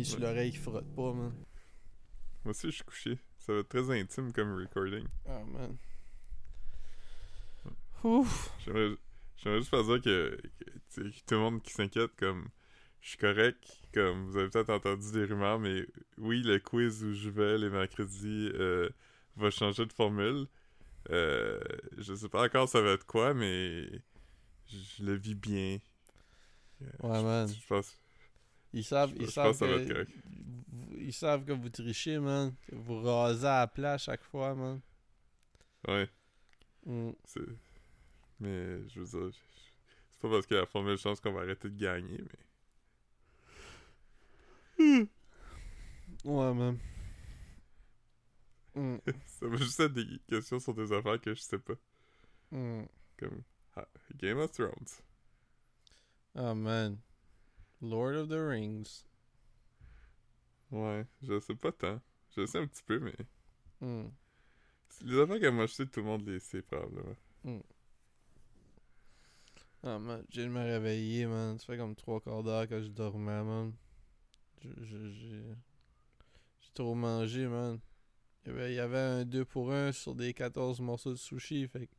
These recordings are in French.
mis sur l'oreille qui frotte pas, man. Moi aussi, je suis couché. Ça va être très intime comme recording. Ah, man. Ouf. J'aimerais juste faire dire que, tout le monde qui s'inquiète, comme, je suis correct. Comme, vous avez peut-être entendu des rumeurs, mais oui, le quiz où je vais les mercredis euh, va changer de formule. Euh, je sais pas encore ça va être quoi, mais je le vis bien. Euh, Ouais, je- man. Je pense, Ils savent, je ils savent que ça va être que, correct. vous- ils savent que vous trichez, man. Que vous rasez à la place chaque fois, man. Ouais, Mm. c'est... Mais, je veux dire, c'est pas parce que la formule change qu'on va arrêter de gagner, mais... Ouais, man. Mm. Ça va juste être des questions sur des affaires que je sais pas. Mm. Comme ah, Game of Thrones. Oh, man. Lord of the Rings. Ouais, je sais pas tant. Je sais un petit peu, mais... Mm. Les affaires que moi je sais, tout le monde les sait probablement. Ah, man, j'ai de me réveiller, man. Ça fait comme trois quarts d'heure que je dormais, man. J'ai trop mangé, man. Il y, avait, il y avait un 2 pour 1 sur des 14 morceaux de sushi, fait que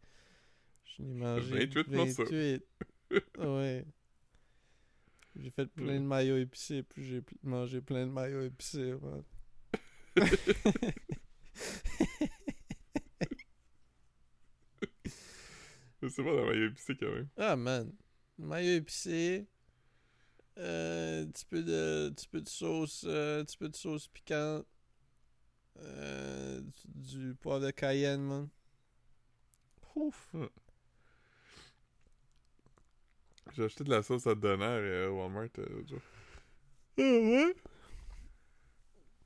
je mangé 28 morceaux. 28. ouais. J'ai fait plein de maillots épicés, puis j'ai mangé plein de maillots épicés, man. Je sais pas, dans ma épicé quand même. Ah, man. Maillot épicé. Euh, un petit peu de, un petit peu de sauce, euh, un petit peu de sauce piquante. Euh, du, du poivre de Cayenne, man. Ouf. J'ai acheté de la sauce à Donner euh, au Walmart euh, jour. Ah ouais?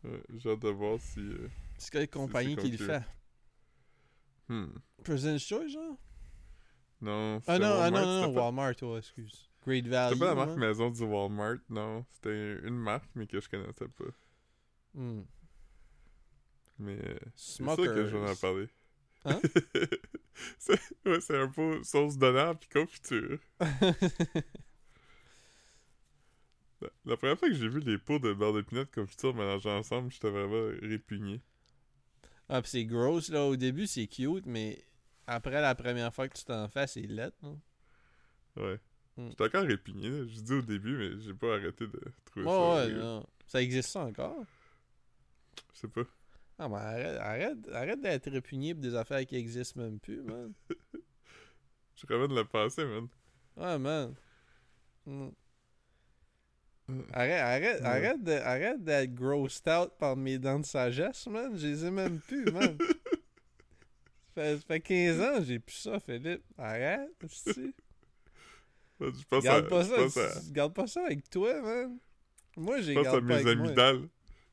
Ouais, J'ai hâte de voir si... euh, C'est quelle compagnie qui le fait? Hmm. President's Choice, genre? Non, Ah non, ah Walmart, non, non, non, pas- Walmart, oh, excuse. Great Value. C'était pas la marque maison du Walmart, non. C'était une marque, mais que je connaissais pas. Hmm. Mais euh, c'est sûr que j'en ai parlé. Hein? c'est ouais, c'est un peu sauce d'honneur puis confiture. La, la première fois que j'ai vu les pots de beurre de pinot confiture mélangés ensemble, j'étais vraiment répugné. ah, pis c'est gross, là. Au début, c'est cute, mais après la première fois que tu t'en fais, c'est lettre, non? Ouais. Hmm. J'étais encore répugné, là. Je dis au début, mais j'ai pas arrêté de trouver Ouais, ça. ouais, weird. non. Ça existe ça encore? Je sais pas. Ah, mais arrête, arrête, arrête d'être répugné pour des affaires qui existent même plus, man. Je ramène le passé, man. Ouais, man. Mm. Mm. Arrête, arrête, Ouais. arrête, de, arrête d'être grossed out par mes dents de sagesse, man. Je les ai même plus, man. ça, fait, ça fait 15 ans que j'ai plus ça, Philippe. Arrête, tu Je pense Garde à, pas je ça, pense à, tu- garde pas ça avec toi, man. Moi, j'ai garde pas mes avec moi.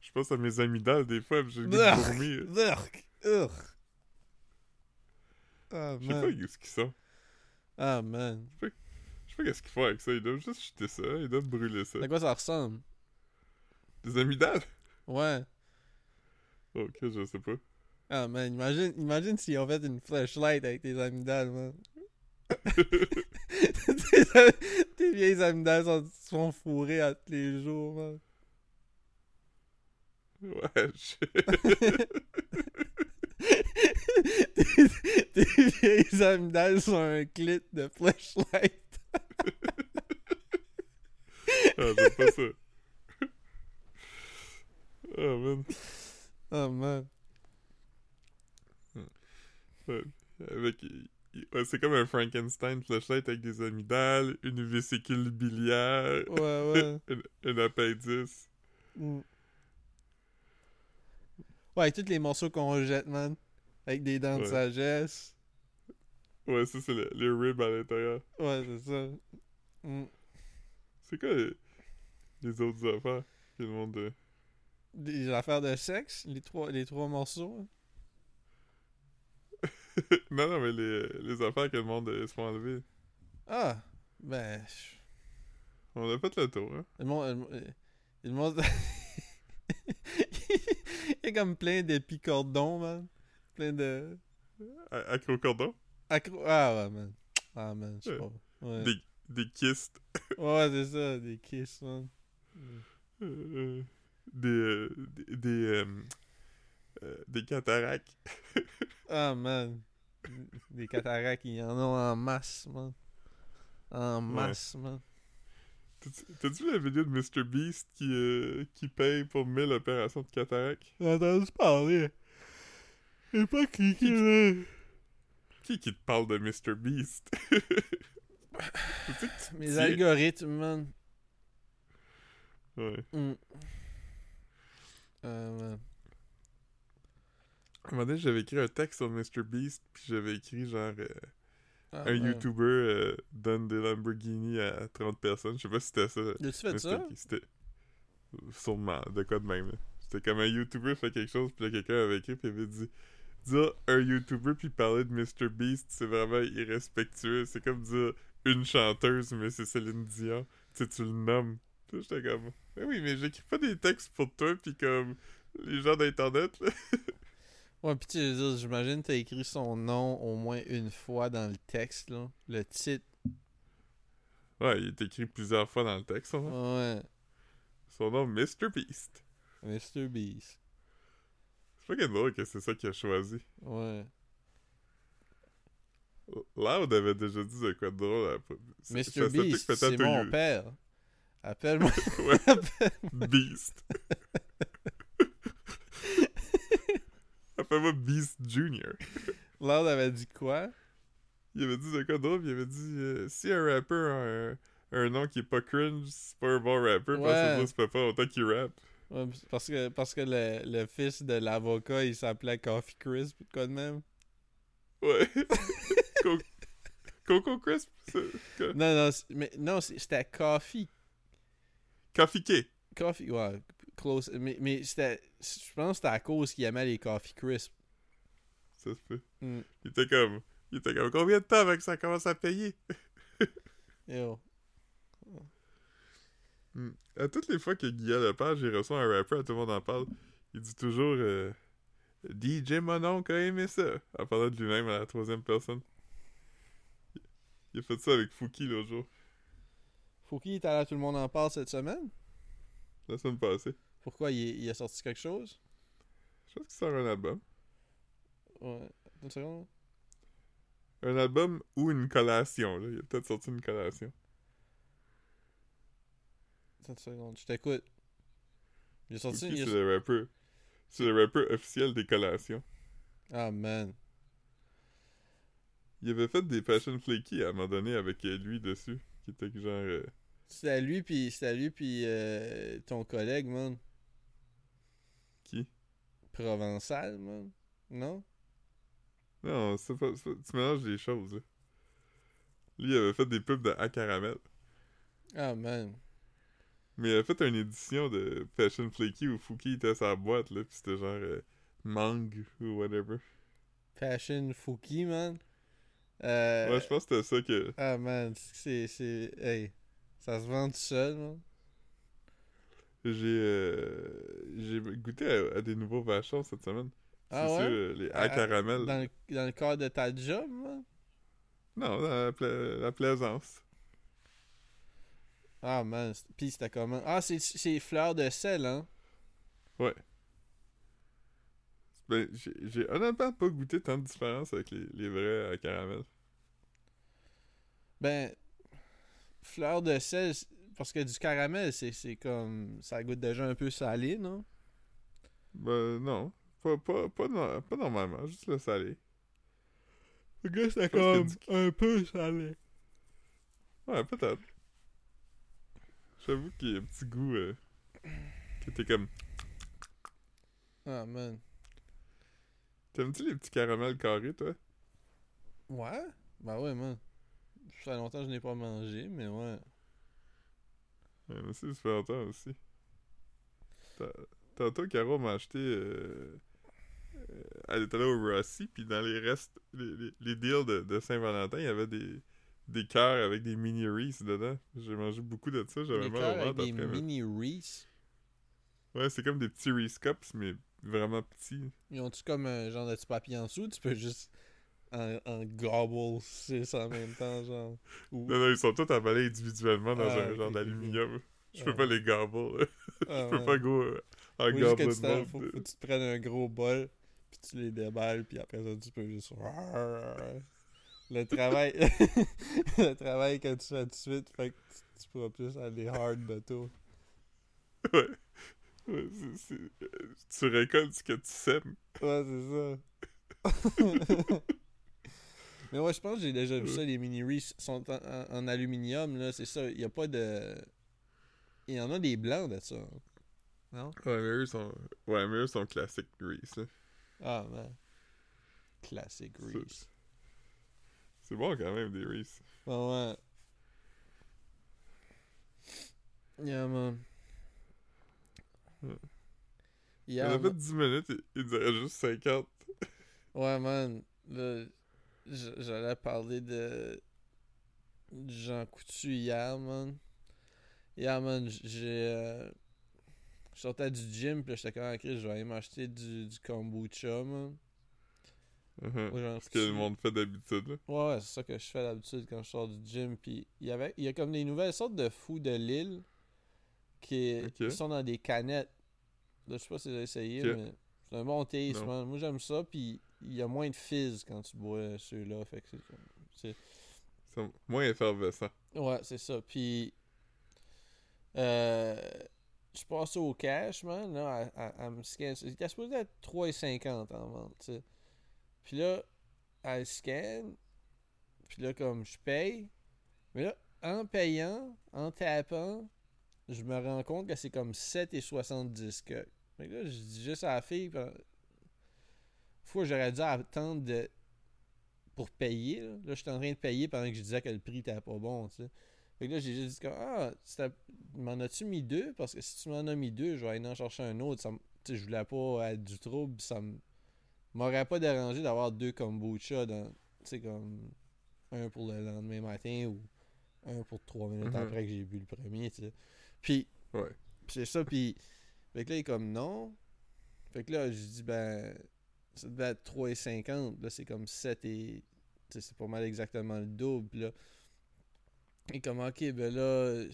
Je pense à mes amygdales des fois, j'ai goût de dormir. Urgh, urgh. Ah, Je sais pas man. ce qu'ils sont. Ah, man. Je sais pas qu'est-ce qu'ils font avec ça. Ils doivent juste jeter ça. Ils doivent brûler ça. À quoi ça ressemble? Des amygdales? Ouais. Ok, je sais pas. Ah, man, imagine, imagine s'ils ont fait une flashlight avec tes amygdales, man. tes, tes vieilles amygdales sont, sont fourrées à tous les jours, man. Ouais, je... tes, tes vieilles amygdales sont un clit de flashlight. Ah, j'aime pas ça. Oh man. Oh, man. Ouais. Avec... ouais, c'est comme un Frankenstein flashlight avec des amygdales, une vésicule biliaire, Ouais, ouais. un, un appendice. Mm. Ouais, avec tous les morceaux qu'on jette, man. Avec des dents de Ouais. sagesse. Ouais, ça, c'est le- les ribs à l'intérieur. Ouais, c'est ça. Mm. C'est quoi les, les autres affaires que le monde... euh, Des affaires de sexe, les trois, les trois morceaux. hein. non, non, mais les, les affaires que le monde euh, se font enlever. Ah, ben. On a fait le tour, hein. Le monde. Le, monde- le monde- Il y a comme plein d'épicordons, man. Plein de. A- Acrocordon. Accro... Ah, ouais, man. Ah, man, je sais pas. Ouais, Des, des kystes. ouais c'est ça, des kisses, man. Euh, des, euh, des, des, euh, euh, des cataractes. Ah, man. Des cataractes, il y en a en masse, man. En masse, man. T'as-tu- vu la vidéo de Mr. Beast qui, euh, qui paye pour 1000 opérations de cataractes? J'ai entendu parler. J'ai pas cliqué, là. Qui qui te parle de Mr. Beast? Tu sais que tu Mes algorithmes, man. Ouais. Mm. Ah, man. À un moment donné, j'avais écrit un texte sur Mr. Beast, puis j'avais écrit genre euh, Ah, un. YouTuber euh, donne des Lamborghini à 30 personnes. Je sais pas si c'était ça. As-tu fait ça? c'était- sûrement de quoi de même. C'était comme un YouTuber fait quelque chose, puis quelqu'un avait écrit, puis il avait dit dire un YouTuber puis parler de Mr. Beast, c'est vraiment irrespectueux. C'est comme dire une chanteuse, mais c'est Céline Dion. Tu sais, tu le nommes. J'étais comme, mais oui, mais j'écris pas des textes pour toi, puis comme les gens d'Internet. Ouais, pis tu veux dire, j'imagine que t'as écrit son nom au moins une fois dans le texte, là. Le titre. Ouais, il est écrit plusieurs fois dans le texte, son nom. Ouais. Son nom, Mr. Beast. Mr. Beast. C'est pas que drôle que c'est ça qu'il a choisi. Ouais. Loud avait déjà dit de quoi de drôle. à Mr. Beast, c'est mon père. Appelle-moi. Beast. Appelle-moi Beast Junior. Loud avait dit quoi? Il avait dit de quoi drôle, il avait dit euh, si un rappeur a un, un nom qui est pas cringe, c'est pas un bon rappeur, parce que ça se fait pas autant qu'il rappe. Ouais, parce que, parce que le, le fils de l'avocat, il s'appelait Coffee Crisp, quoi de même? Ouais. Co- Coco Crisp, Non, non, mais non, c'était Coffee. Coffee K. Coffee, ouais, close. Mais, mais c'était, je pense que c'était à cause qu'il aimait les Coffee Crisp. Ça se peut. Mm. Il était comme, il était comme, combien de temps avant que ça commence à payer? Yo. Hmm. À toutes les fois que Guillaume Lepage il reçoit un rappeur, tout le monde en parle, il dit toujours euh, DJ Mononcle a aimé ça, en parlant de lui-même à la troisième personne. Il a fait ça avec Fouki l'autre jour, Fouki est allé à Tout le monde en parle cette semaine? la semaine passée. Pourquoi il, il a sorti quelque chose? Je pense qu'il sort un album. Ouais. Une seconde. Un album ou une collation, là. Il a peut-être sorti une collation. Une seconde. Je t'écoute. Il a sorti. A- c'est le rappeur. C'est le rappeur officiel des collations. Ah, man. Il avait fait des Passion Flaky à un moment donné avec euh, lui dessus, qui était genre... euh, C'était à lui, puis c'était à lui, puis euh, ton collègue, man. Provençal, man. Non? Non, c'est pas, Tu mélanges des choses, là. Lui, il avait fait des pubs de A Caramel. Ah, man. Mais il avait fait une édition de Passion Flaky où Fouki était sa boîte, là, pis c'était genre euh, Mang ou whatever. Passion Fouki, man. Euh, Ouais, je pense que c'était ça que. Ah, man. C'est. c'est- Hey. Ça se vend tout seul, man. J'ai euh, j'ai goûté à, à des nouveaux vachons cette semaine. Ah c'est ouais? sûr, euh, les A Ah, Caramel. Dans le, dans le cadre de ta job, man? Non, dans la, pla- la plaisance. Ah, man. Puis c'était comment? Ah, c'est fleurs de sel, hein? Ben, j'ai honnêtement pas goûté tant de différence avec les, les vrais à caramel. Ben, fleur de sel, parce que du caramel, c'est c'est comme. Ça goûte déjà un peu salé, non? Ben, non. Pas, pas, pas, no- pas normalement, juste le salé. Le gars, y a un peu salé. Ouais, peut-être. J'avoue qu'il y a un petit goût euh, qui était comme. Ah, man. T'aimes-tu les petits caramels carrés, toi? Ouais? Ben ouais, man. Ça fait longtemps que je n'ai pas mangé, mais ouais. Ça fait longtemps aussi. Ta- Tantôt, Caro m'a acheté. Euh, euh, elle était là au Rossi, puis dans les restes, les, les, les deals de, de Saint-Valentin, il y avait des, des cœurs avec des mini Reese dedans. J'ai mangé beaucoup de ça, j'avais mal au ventre des après. mais- mini Reese. Ouais, c'est comme des petits Reese Cups, mais vraiment petits. Ils ont-tu comme un genre de petit papier en dessous? Tu peux juste en, en gobble 6 en même temps, genre. Ou... Non, non, ils sont tous emballés individuellement dans Ah, un ok, genre d'aluminium. Je peux Ah. pas les gobble. Ah, Je peux ouais. pas go euh, En t'en- mode. faut, faut que tu te prennes un gros bol, puis tu les déballes, puis après ça, tu peux juste... Le travail... le travail que tu fais tout de suite, fait que tu, tu pourras plus aller hard bateau. Ouais. Ouais, Tu récoltes ce que tu sèmes. Ouais, c'est ça. Mais ouais, je pense que j'ai déjà vu ça, les mini Reese sont en, en- en aluminium, là, c'est ça. Il n'y a pas de. Il y en a des blancs de ça. Non? Ouais, mais eux sont. Ouais, mais eux sont classiques Reese. Ah, man. Classic Ça- Reese. C'est bon quand même, des Reese. Ouais, ouais. Yeah, man. Ouais. Yeah, On a fait man. 10 minutes, il, il dirait juste 50. Ouais, man. J'allais parler de Jean Coutu hier, man. Hier, man, j'ai. euh, Je sortais du gym, puis j'étais comme, ok, je vais aller m'acheter du, du kombucha, man. Jean Ce que le monde fait d'habitude. là. Ouais, ouais, c'est ça que je fais d'habitude quand je sors du gym. Puis il y avait, il y a comme des nouvelles sortes de fous de Lille qui, sont dans des canettes. Là, je sais pas si j'ai essayé, mais c'est un bon taste. Moi, j'aime ça. Puis il y a moins de fizz quand tu bois ceux-là. Fait que c'est moins effervescent. Ouais, c'est ça. Puis. Euh, je passe au cash, man. Là, à, à, à me scanner. Il était supposé être 3,50 en vente. Puis là, elle scanne. Puis là, comme je paye. Mais là, en payant, en tapant, je me rends compte que c'est comme 7,70 que. Fait que là, je dis juste à la fille. Fois, j'aurais dû attendre de. Pour payer. Là, Là, j'étais en train de payer pendant que je disais que le prix était pas bon. Fait que là, j'ai juste dit comme, Ah, m'en as-tu mis deux? Parce que si tu m'en as mis deux, je vais aller en chercher un autre. Ça sais, je voulais pas être du trouble. Ça m'aurait pas dérangé d'avoir deux kombucha dans. Tu sais, comme. Un pour le lendemain matin ou un pour trois minutes Mhm. après que j'ai bu le premier, tu sais. Puis, Ouais. c'est ça, puis. Fait que là, il est comme non. Fait que là, je dis, ben. Ça devait être 3,50. Là, c'est comme 7 et. c'est pas mal exactement le double. Là. Et comme, ok, ben là.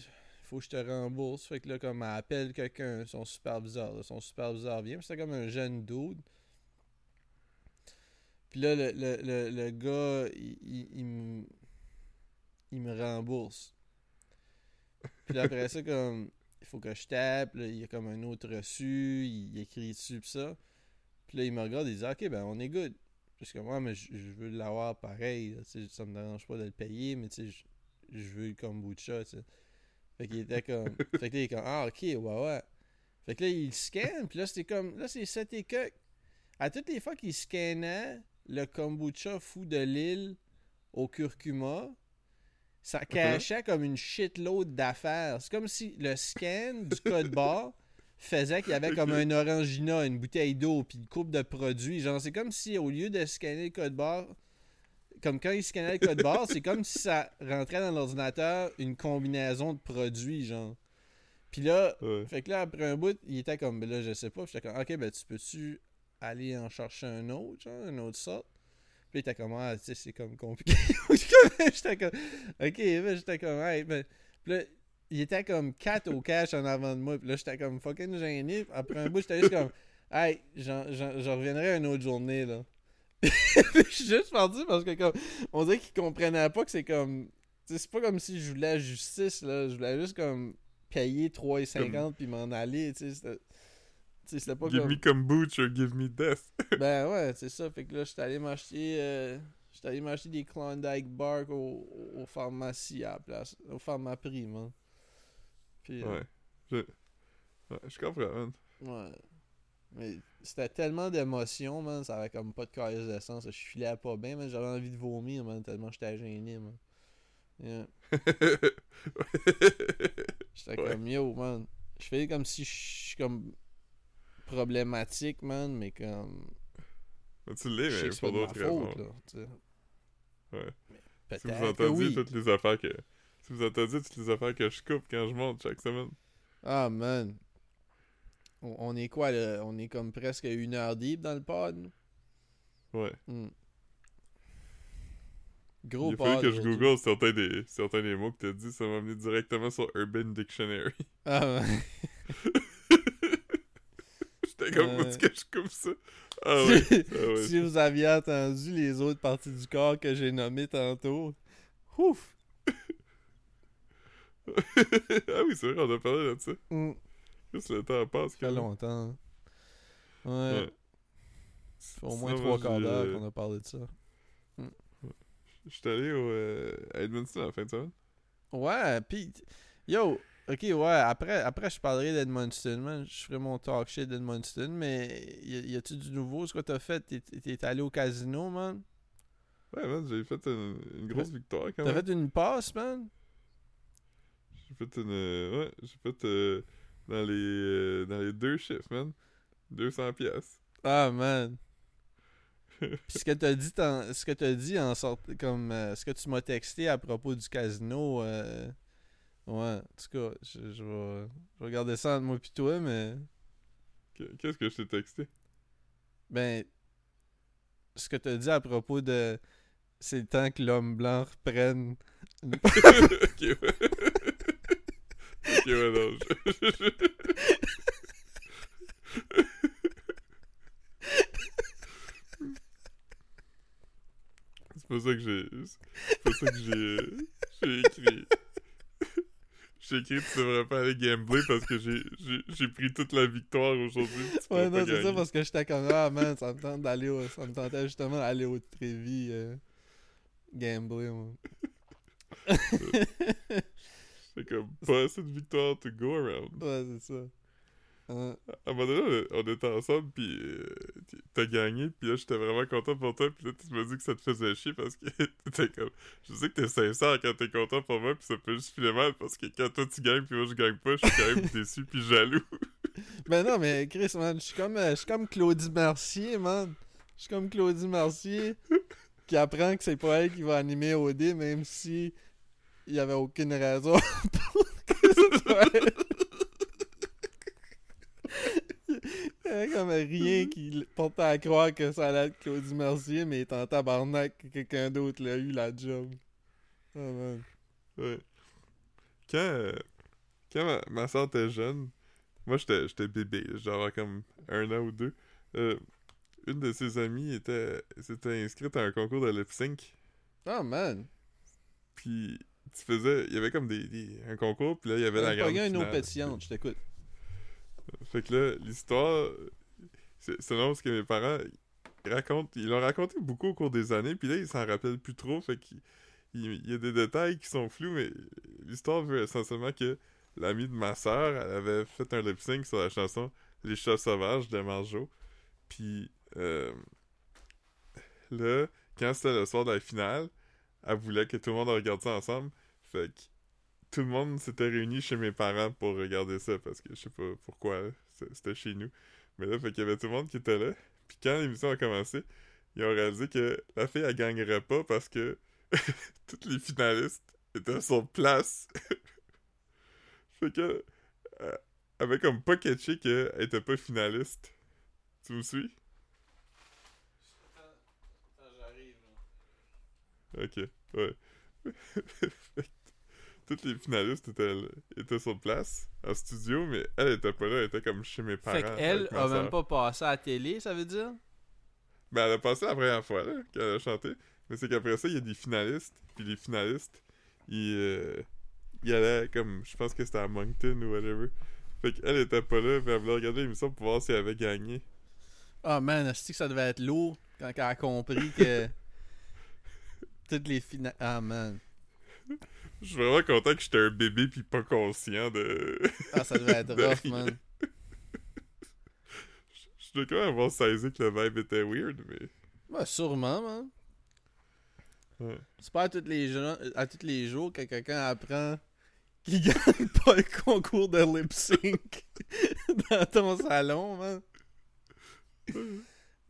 Faut que je te rembourse. Fait que là, comme, elle appelle quelqu'un, son superviseur. Son superviseur vient. C'était comme un jeune dude. Puis là, le, le, le, le gars, il, il, me- il me rembourse. Puis après ça, comme, il faut que je tape, là, il y a comme un autre reçu, il, il écrit dessus, pis ça. Puis là, il me regarde, il dit, ok, ben, on est good. Suis comme, ouais, mais je, je veux l'avoir pareil, là, ça me dérange pas de le payer, mais tu sais, je, je veux le kombucha, tu sais. Fait qu'il était comme, fait que là, il est comme, ah, ok, ouais, ouais. Fait que là, il scanne, puis là, c'était comme, là, c'est 7 et quelques. À toutes les fois qu'il scannait le kombucha fou de l'île au curcuma, ça cachait comme une shitload d'affaires. C'est comme si le scan du code barre faisait qu'il y avait comme un orangina, une bouteille d'eau, puis une coupe de produits. Genre, c'est comme si au lieu de scanner le code barre, comme quand il scannait le code barre, c'est comme si ça rentrait dans l'ordinateur une combinaison de produits, genre. Puis là, Ouais. fait que là, après un bout, il était comme, ben là, je sais pas. Puis j'étais comme, ok, ben tu peux-tu aller en chercher un autre, genre, une autre sorte? Puis il était comme, ah, tu sais, c'est comme compliqué. j'étais comme, ok, ben j'étais comme, hey, ben. Puis là, il était comme 4 au cash en avant de moi. Puis là, j'étais comme fucking gêné. Après un bout, j'étais juste comme, hey, je reviendrai une autre journée, là. Je suis juste parti parce que, comme, on dirait qu'il comprenait pas que c'est comme. c'est pas comme si je voulais la justice, là. Je voulais juste, comme, payer 3,50 puis m'en aller, tu sais. C'était, pas Give comme. me kombucha, give me death. Ben ouais, c'est ça. Fait que là, j'étais allé m'acheter. Euh, j'étais allé m'acheter des Klondike Bark au, au pharmacie à la place. Au pharmaprix, man. Puis, euh, Ouais. Je... Ouais, je comprends, man. ouais. Mais c'était tellement d'émotions, man. Ça avait comme pas de carrière d'essence. Je filais pas bien, mais j'avais envie de vomir, man. Tellement j'étais gêné, man. Yeah. J'étais Ouais. comme yo, man. Je fais comme si je suis comme problématique, man, mais comme. tu l'es, mais pas de ma d'autres raisons. faute, là. Ouais. Mais Si vous Peut-être que entendiez oui. toutes les affaires que. Vous entendiez toutes les affaires que je coupe quand je monte chaque semaine. Ah, man. On, on est quoi, là? On est comme presque une heure deep dans le pod. Ouais. Hmm. Gros Il pod. fallu que je google certains des, certains des mots que t'as dit, ça m'a amené directement sur Urban Dictionary. Ah, ouais. J'étais comme, est-ce que je coupe ça? Ah ouais. si, ah ouais. si vous aviez entendu les autres parties du corps que j'ai nommées tantôt, ouf! ah oui, c'est vrai, on a parlé de ça. Mm, Juste le temps passe. ça fait longtemps. Ouais. Ouais. Ça fait au moins trois quarts d'heure qu'on a parlé de ça. Je suis allé au, euh, à Edmonton la fin de semaine. Ouais, pis yo, ok, ouais, après, après je parlerai d'Edmundston, man. Je ferai mon talk shit d'Edmundston, mais y, y a-tu du nouveau? Ce que t'as fait? T'es- allé au casino, man? Ouais, man, j'ai fait une, une grosse victoire quand T'as même. fait une passe, man? J'ai fait une. ouais, j'ai fait euh, dans, les, euh, dans les deux chiffres, man. 200 pièces. Ah, man. Pis ce que t'as dit, ce que t'as dit en sorte, comme, euh, ce que tu m'as texté à propos du casino, euh, ouais, en tout cas, je, je vais, je vais regarder ça entre moi pis toi, mais, Qu'est-ce que je t'ai texté? ben, ce que t'as dit à propos de, c'est le temps que l'homme blanc reprenne une ok, ouais. C'est pas ça que j'ai. C'est pas ça que j'ai. J'ai écrit. J'ai écrit tu devrais pas aller gambler parce que j'ai- pris toute la victoire aujourd'hui. Ouais, non, c'est ça, parce que j'étais comme, ah man, ça me tente d'aller au. Ça me tentait justement d'aller au Trévis euh, gambler, moi. C'est comme pas assez de victoire to go around. ouais, c'est ça. Hein, À un moment donné, on on était ensemble, puis euh, t'as gagné, puis là, j'étais vraiment content pour toi, puis là, tu m'as dit que ça te faisait chier parce que t'étais comme... Je sais que t'es sincère quand t'es content pour moi, puis ça peut juste filer mal, parce que quand toi tu gagnes, puis moi je gagne pas, je suis quand même déçu, puis jaloux. Ben non, mais Chris, man, je suis comme, euh, je suis comme Claudie Mercier, man. Je suis comme Claudie Mercier qui apprend que c'est pas elle qui va animer OD, même si il y avait aucune raison pour que ce soit. Il avait comme rien qui l- portait à croire que ça allait être Claudie Mercier, mais il est en tabarnak que quelqu'un d'autre l'a eu la job. Oh man. Ouais. Quand, euh, quand ma, ma soeur était jeune, moi j'étais j'étais bébé, genre comme un an ou deux, euh, une de ses amies était s'était inscrite à un concours de lip sync. Oh man. Puis tu faisais, il y avait comme des, des- un concours, puis là il y avait la Pas grande une eau pétillante, je t'écoute. Fait que là, l'histoire, c'est long parce que mes parents racontent, ils l'ont raconté beaucoup au cours des années, puis là ils s'en rappellent plus trop, fait qu'il il, il y a des détails qui sont flous, mais l'histoire veut essentiellement que l'amie de ma sœur, elle avait fait un lip sync sur la chanson Les chats sauvages de Marjo, puis euh, là, quand c'était le soir de la finale, elle voulait que tout le monde regarde ça ensemble, fait que tout le monde s'était réuni chez mes parents pour regarder ça parce que je sais pas pourquoi c'était chez nous. Mais là, fait qu'il y avait tout le monde qui était là. Puis quand l'émission a commencé, ils ont réalisé que la fille elle gagnerait pas parce que toutes les finalistes étaient sur place. fait que euh, avait comme pas catché qu'elle était pas finaliste. Tu me suis? Ok, ouais. Fait que Toutes les finalistes étaient, étaient sur place, en studio, mais elle était pas là, elle était comme chez mes parents. Fait qu'elle a même pas passé à la télé, ça veut dire? Ben, elle a passé la première fois, là, qu'elle a chanté. Mais c'est qu'après ça, il y a des finalistes, puis les finalistes, ils, euh, ils allaient comme, je pense que c'était à Moncton ou whatever. Fait qu'elle était pas là, puis elle voulait regarder l'émission pour voir si elle avait gagné. Ah man, est que ça devait être lourd quand elle a compris que toutes les finales. Ah man. Je suis vraiment content que j'étais un bébé puis pas conscient de... Ah, ça devait être de rough, rien. man. Je dois quand même avoir saisi que le vibe était weird, mais... Ouais, sûrement, man. Ouais. C'est pas à tous les jours, à tous les jours que quelqu'un apprend qu'il gagne pas le concours de lip sync dans ton salon, man.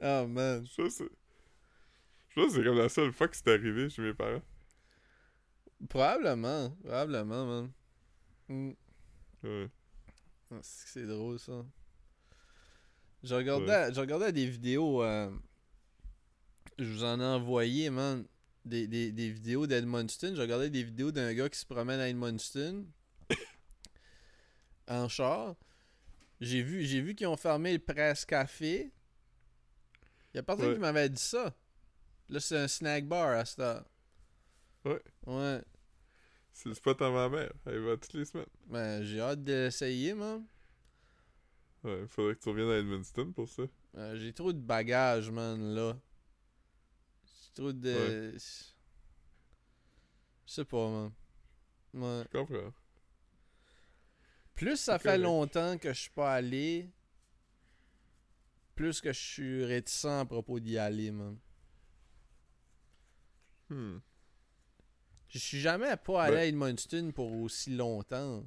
Ah man. Je c'est- je pense que c'est comme la seule fois que c'est arrivé chez mes parents. Probablement, probablement, man. Hmm. Ouais. Ah, c'est drôle ça. Je regardais, je regardais des vidéos. euh, je vous en ai envoyé, man. Des, des, des vidéos d'Edmundston. Je regardais des vidéos d'un gars qui se promène à Edmundston. en char. J'ai vu, j'ai vu qu'ils ont fermé le Presse Café. Il y a personne Ouais. qui m'avait dit ça. Là, c'est un snack bar à cette heure. Ouais. Ouais. C'est le spot à ma mère. Elle va toutes les semaines. Ben, j'ai hâte d'essayer, man. Ouais, faudrait que tu reviennes à Edmundston pour ça. Euh, j'ai trop de bagages, man, là. J'ai trop de... Je sais pas, man. Ouais. Je comprends. Plus ça fait correct. longtemps que je suis pas allé, plus que je suis réticent à propos d'y aller, man. Hmm. Je suis jamais pas allé Ben- à Edmundston pour aussi longtemps.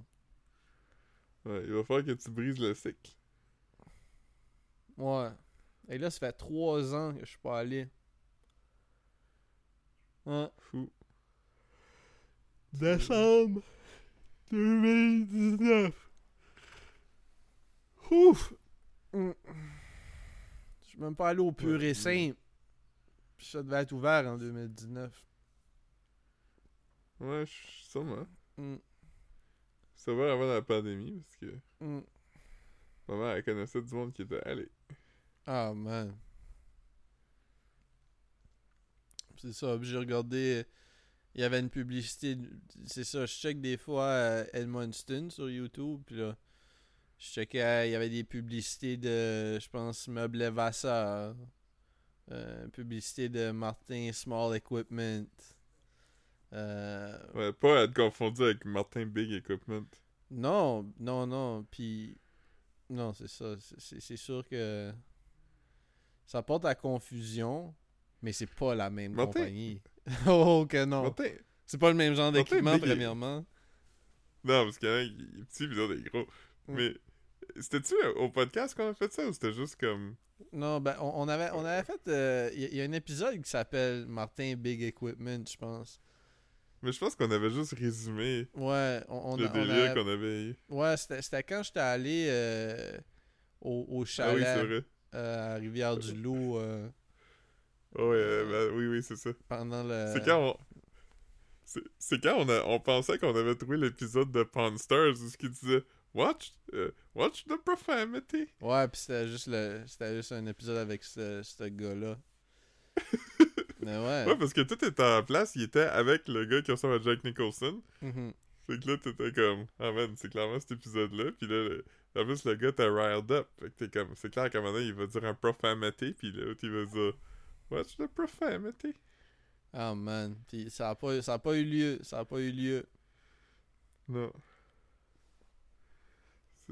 Ouais, il va falloir que tu brises le cycle. Ouais. Et là, ça fait trois ans que je suis pas allé. Ouais. Fou. Décembre 2019. Ouf! Mm. Je suis même pas allé au pur Ouais, et simple. Puis ça devait être ouvert en 2019. Ouais, sûrement. Mm. Ça va avant la pandémie, parce que Mm. ma mère, elle connaissait du monde qui était allé. Ah, man. C'est ça. J'ai regardé. Il y avait une publicité. C'est ça. Je check des fois euh, Edmundston sur YouTube. Puis là, je checkais. Il y avait des publicités de. Je pense Meuble Vasseur. Euh, publicité de Martin Small Equipment. Euh, Ouais, pas à être confondu avec Martin Big Equipment. non, non, non. Puis. Non, c'est ça. c'est- sûr que. Ça porte à confusion. Mais c'est pas la même Martin- compagnie. oh, que non. Martin... C'est pas le même genre d'équipement, est- premièrement. Non, parce qu'il y en a un qui est petit, puis l'autre est gros. Mm. Mais, c'était-tu au podcast qu'on a fait ça, ou c'était juste comme... Non, ben, on, on avait, on avait fait. euh, Il y, a- il y a un épisode qui s'appelle Martin Big Equipment, je pense. Mais je pense qu'on avait juste résumé Ouais, on, on le délire qu'on avait eu. Ouais, c'était quand j'étais allé euh, au, au Ah oui, chalet euh, à Rivière-du-Loup euh, ouais, euh, ben, oui, oui, c'est ça. pendant le. C'est quand on... C'est c'est quand on, a, on pensait qu'on avait trouvé l'épisode de Pawn Stars où ce qui disait « Watch, euh, watch the profanity Ouais, pis c'était juste le. C'était juste un épisode avec ce, ce gars-là. Mais ouais. Ouais, parce que tout était en place, il était avec le gars qui ressemble à Jack Nicholson. Mhm. Fait que là, t'étais comme, ah man, c'est clairement cet épisode-là. Puis là, le- en plus, le gars t'es riled up. Fait que t'es comme, c'est clair qu'à un moment donné, il va dire un profanity. Puis l'autre, il va dire, what's the profanity? Ah man. Pis ça a pas, ça a pas eu lieu. Ça a pas eu lieu. Non.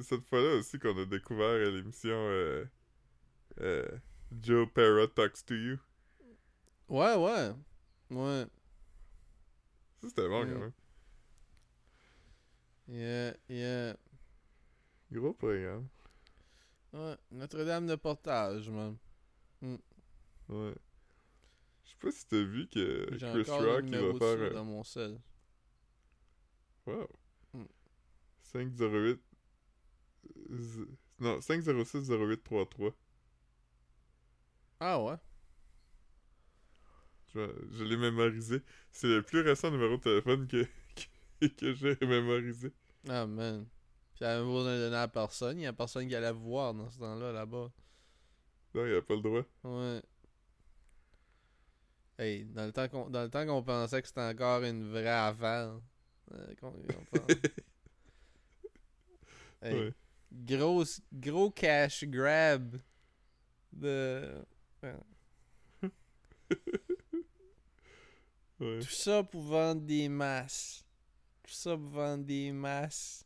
C'est cette fois-là aussi qu'on a découvert l'émission euh, euh, Joe Parrot Talks to You. Ouais, ouais. Ouais. Ça, c'était bon quand même. Yeah, yeah. Gros programme. Ouais. Notre-Dame de Portage, man. Ouais. Je sais pas si t'as vu que Chris Rock, il va de faire. dans mon sel. Wow. Hmm. 508. Non, 506 0833. Ah ouais? Je, je l'ai mémorisé. C'est le plus récent numéro de téléphone que, que, que j'ai mémorisé. Ah man. Puis elle de donner à personne. Il y a personne qui allait vous voir dans ce temps-là, là-bas. Non, il a pas le droit. Ouais. Hey, dans le temps qu'on dans le temps qu'on pensait que c'était encore une vraie affaire. euh, qu'on- qu'on pense- Hey, Ouais. Gros, gros cash grab de. Ouais. Tout ça pour vendre des masses. Tout ça pour vendre des masses.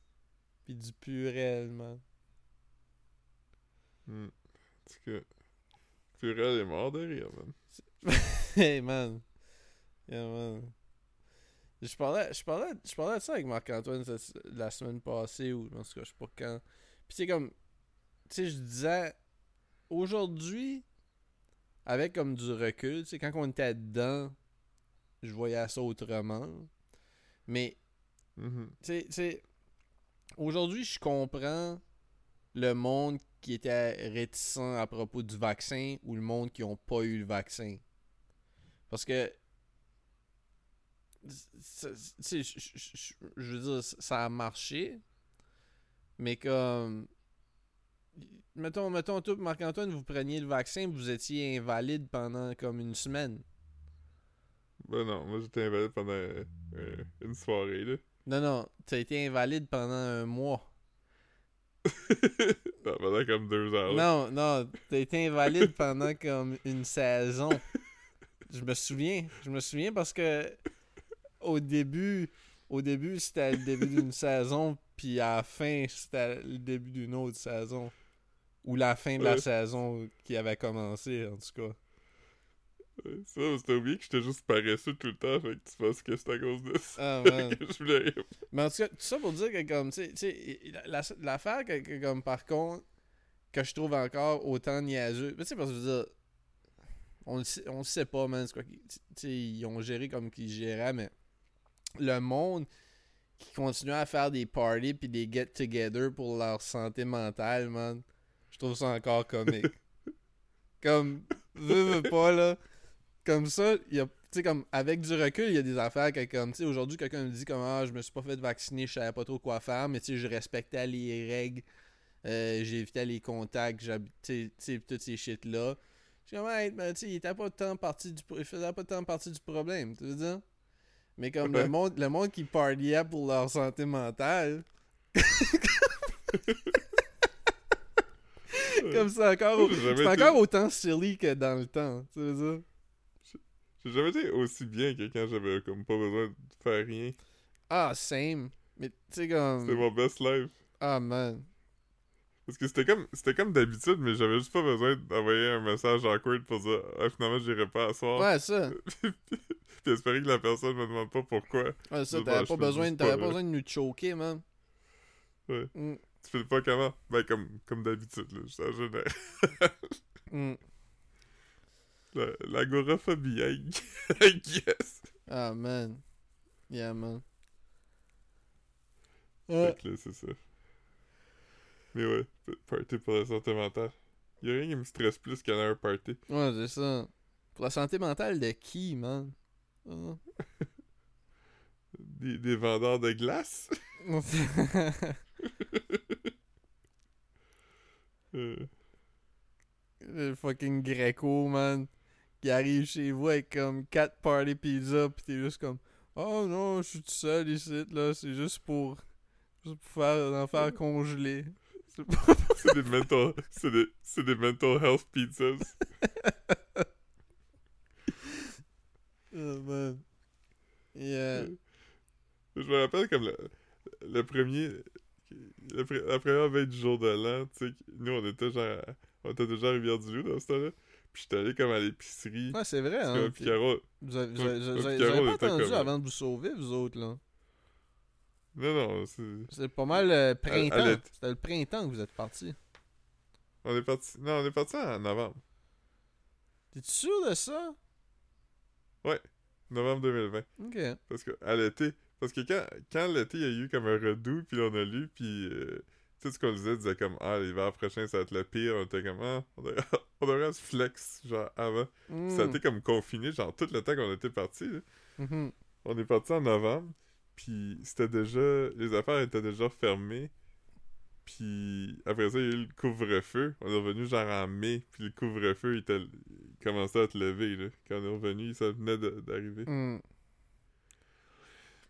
Puis du purel, man. Hmm. En tout cas, Purel est mort de rire, man. hey, man. Yeah, man. Je parlais, je, parlais, je parlais de ça avec Marc-Antoine la semaine passée, ou en tout cas, je sais pas quand. Puis c'est comme. Tu sais, je disais. Aujourd'hui, avec comme du recul, tu sais, quand on était dedans, je voyais ça autrement. Mais tu sais- tu sais, aujourd'hui, je comprends le monde qui était réticent à propos du vaccin ou le monde qui ont pas eu le vaccin. Parce que, tu sais, je veux dire, ça a marché, mais comme, mettons, mettons, toi, Marc-Antoine, vous preniez le vaccin, vous étiez invalide pendant comme une semaine. Ben non, moi j'étais invalide pendant euh, une soirée, là. Non, non, t'as été invalide pendant un mois. non, pendant comme deux heures. là. Non, non, t'as été invalide pendant comme une saison. Je me souviens, je me souviens parce que au début, au début c'était le début d'une saison, puis à la fin c'était le début d'une autre saison. Ou la fin de la Ouais. saison qui avait commencé, en tout cas. Ouais, Ça, c'était oublié que j'étais juste paresseux tout le temps, fait que tu penses que c'est à cause de ça. Ah, man. que je voulais. Mais en tout cas, tout ça pour dire que comme, tu sais- la- la- l'affaire que, que, comme par contre, que je trouve encore autant niaiseux, tu sais, parce que je veux dire, on le sait, on le sait pas, man, c'est quoi, tu sais, ils ont géré comme qu'ils géraient, mais le monde qui continue à faire des parties puis des get-together pour leur santé mentale, man, je trouve ça encore comique. comme, veux, veux pas, là, comme ça, il y a, tu sais, comme, avec du recul, il y a des affaires que, comme, tu sais, aujourd'hui, quelqu'un me dit, comme, ah, je me suis pas fait vacciner, je savais pas trop quoi faire, mais, tu sais, je respectais les règles, euh, j'évitais les contacts, tu sais, toutes ces shit-là. Je suis comme, hey, ben, tu sais, il était pas tant partie du, il faisait pas tant partie du problème, tu veux dire? Mais comme le monde, le monde qui partiait pour leur santé mentale, comme c'est encore, c'est autant silly que dans le temps, tu veux dire? J'ai jamais été aussi bien que quand j'avais comme pas besoin de faire rien. Ah, same. Mais tu sais C'était comme... mon best life. Ah, man. Parce que c'était comme c'était comme d'habitude, mais j'avais juste pas besoin d'envoyer un message awkward pour dire ah, finalement j'irai pas à soir. Ouais, ça. Puis espérer que la personne me demande pas pourquoi. Ouais, ça, t'avais pas besoin, pas, besoin de nous choquer, man. Ouais. Mm, Tu fais pas comment? Ben comme comme d'habitude, là. Je génère. mm. La- L'agoraphobie, I guess. Ah, man. Yeah, man. Fait que là, c'est ça. Mais ouais, party pour la santé mentale. Y'a rien qui me stresse plus qu'aller à un party. Ouais, c'est ça. Pour la santé mentale de qui, man? Ah. Des, des vendeurs de glace? Euh, le fucking Greco, man. Qui arrive chez vous avec comme 4 party pizza, pis t'es juste comme Oh non, je suis tout seul ici, là. C'est juste pour. Juste pour faire, en faire congeler. C'est des mental... C'est des, c'est des mental health pizzas. Oh, man. Yeah. Je me rappelle comme le, le premier... le la première veille du jour de l'an, tu sais, nous, on était genre... On était déjà à Rivière-du-Loup dans ce temps-là. Puis j'étais allé comme à l'épicerie. Ouais, c'est vrai, hein. puis Picaro... Vous avez, vous Ouais, avez- vous avez- ouais, vous avez Picaro pas attendu comme- avant de vous sauver, vous autres, là. Non, non, c'est... C'est pas mal le printemps. à. C'était le printemps que vous êtes parti. On est parti... Non, on est parti en novembre. T'es-tu sûr de ça? Novembre 2020. Ok. Parce que à l'été, parce que quand, quand l'été, il y a eu comme un redout, puis on a lu, puis euh, tu sais ce qu'on disait, disait comme ah l'hiver prochain ça va être le pire, on était comme ah on devrait, on devrait se flex genre avant. Puis Ça a Mm. été comme confiné genre tout le temps qu'on était parti. Mhm. On est parti en novembre, puis c'était déjà les affaires étaient déjà fermées. Puis après ça, il y a eu le couvre-feu. On est revenu genre en mai, puis le couvre-feu il, était- il commençait à être levé là. Quand on est revenu, ça venait d'arriver. Mm.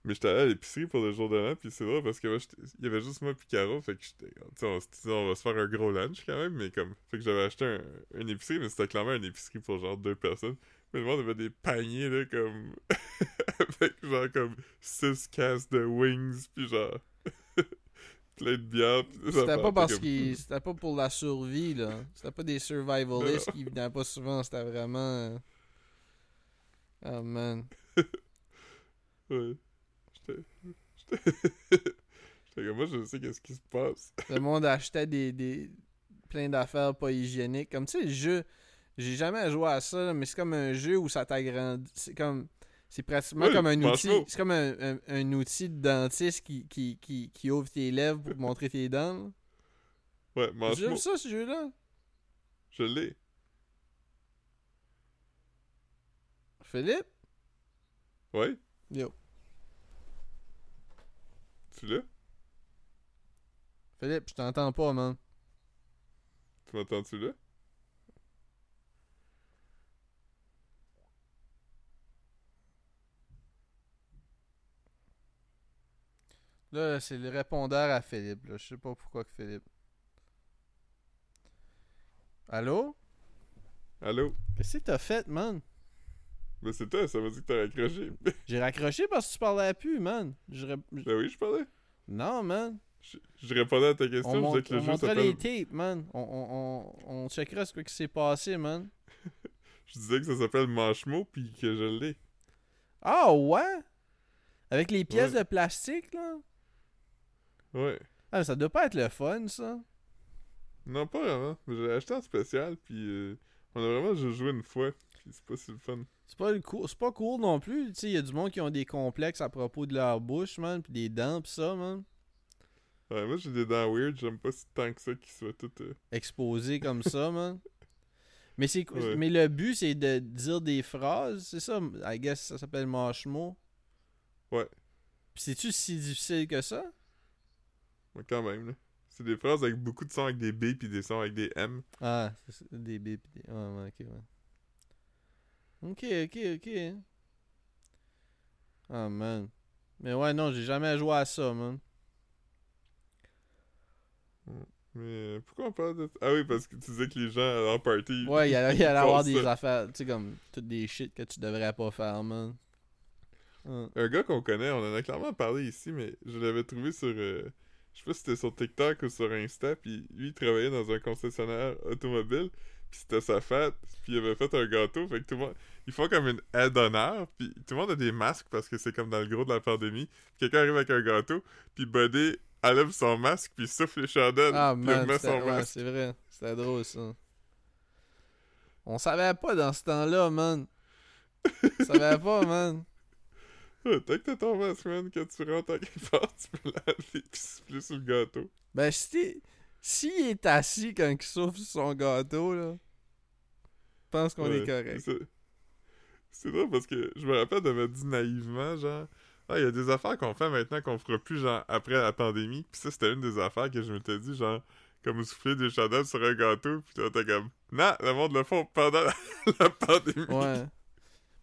Mais j'étais allé à l'épicerie pour le jour de l'an, puis c'est drôle parce que moi, il y avait juste moi puis Caro, fait que j'étais, on on va se faire un gros lunch quand même, mais comme, fait que j'avais acheté un, une épicerie, mais c'était clairement une épicerie pour genre deux personnes. Mais le monde avait des paniers, là, comme, avec genre comme six casses de wings, puis genre, plein de bières, C'était pas parce comme- qu'il. C'était pas pour la survie, là. C'était pas des survivalists qui venaient pas souvent. C'était vraiment. Oh man. Ouais. J'étais, j'étais, j'étais comme, moi, je sais qu'est-ce qui se passe. Le monde achetait des, des plein d'affaires pas hygiéniques. Comme tu sais, le jeu, j'ai jamais joué à ça, mais c'est comme un jeu où ça t'agrandit. C'est comme. C'est pratiquement comme un outil. C'est comme un, un- un outil de dentiste qui, qui, qui, qui ouvre tes lèvres pour montrer tes dents. Ouais, J'ai mange-moi. vu ça, ce jeu-là? Je l'ai. Philippe? Ouais, Yo. tu l'as? Philippe, je t'entends pas, man. Tu m'entends-tu là? Là, c'est le répondeur à Philippe. Là. Je sais pas pourquoi que Philippe. Allô? Allô? Qu'est-ce que t'as fait, man? Ben c'est toi, ça m'a dit que t'as raccroché. J'ai raccroché parce que tu parlais plus, man. Je je- ben oui, je parlais. Non, man. Je, je répondais à ta On, question, je mont- que le on jeu les tapes, man. On, on, on, on checkera ce qui s'est passé, man. Je disais que ça s'appelle Manchemo, puis que je l'ai. Ah, ouais? Avec les pièces Ouais. de plastique, là? Ouais. Ah, mais ça doit pas être le fun, ça. Non, pas vraiment. J'ai acheté en spécial, puis euh, on a vraiment joué une fois, puis c'est pas si le fun. C'est pas, cou- c'est pas cool non plus. Tu sais, y a du monde qui ont des complexes à propos de leur bouche, man. Pis des dents, pis ça, man. Ouais, moi j'ai des dents weird, j'aime pas si tant que ça qu'ils soient toutes... euh, Exposés comme ça, man. Mais, c'est, Ouais. mais le but, c'est de dire des phrases. C'est ça, I guess, ça s'appelle mâche-mot. Ouais. Pis c'est-tu si difficile que ça? Quand même, là. C'est des phrases avec beaucoup de sons avec des B, puis des sons avec des M. Ah, c'est ça, des B pis des... Ouais, ouais, ok, ouais. Ok, ok, ok. Ah, man. Mais ouais, non, j'ai jamais joué à ça, man. Mais pourquoi on parle de... Ah oui, parce que tu disais que les gens à leur party... Ouais, il il allait avoir des ça. affaires, tu sais, comme toutes des shit que tu devrais pas faire, man. Hein. Un gars qu'on connaît, on en a clairement parlé ici, mais je l'avais trouvé sur... euh, Je sais pas si c'était sur TikTok ou sur Insta, puis lui, il travaillait dans un concessionnaire automobile, puis c'était sa fête, puis il avait fait un gâteau, fait que tout le monde... Ils font comme une aide d'honneur, puis tout le monde a des masques parce que c'est comme dans le gros de la pandémie. Puis quelqu'un arrive avec un gâteau, puis Buddy enlève son masque, puis souffle les chandelles, Ah, puis man, c'était- son ouais, masque. c'est vrai. C'était drôle, ça. On savait pas dans ce temps-là, man. On savait pas, man. Ah, Tant que t'as ton masque, man, quand tu rentres en quelque part, tu peux l'enlever, puis souffler sur le gâteau. Ben, si S'il est assis quand il souffle sur son gâteau, là, je pense qu'on Ouais, est correct. c'est- drôle parce que je me rappelle d'avoir dit naïvement, genre, ah, il y a des affaires qu'on fait maintenant qu'on fera plus, genre, après la pandémie. Puis ça, c'était une des affaires que je m'étais dit, genre, comme souffler des chandelles sur un gâteau. Puis t'es comme, non, le monde le font pendant la, la pandémie. Ouais.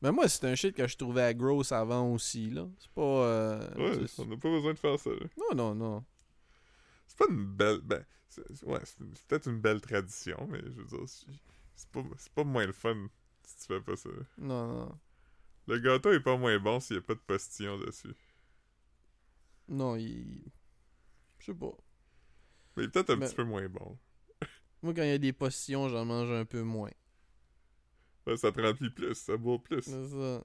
Mais moi, c'est un shit que je trouvais gross avant aussi, là. C'est pas. euh, Ouais, on n'a pas besoin de faire ça, là. Non, non, non. C'est pas une belle. Ben, c'est, ouais, c'est peut-être une belle tradition, mais je veux dire, c'est, c'est pas, c'est pas moins le fun si tu fais pas ça. Non, non. Le gâteau est pas moins bon s'il y a pas de postillon dessus. Non, il. Je sais pas. Mais il est peut-être un Mais- petit peu moins bon. Moi, quand il y a des postillons, j'en mange un peu moins. Ça te remplit plus, ça boit plus. C'est ça.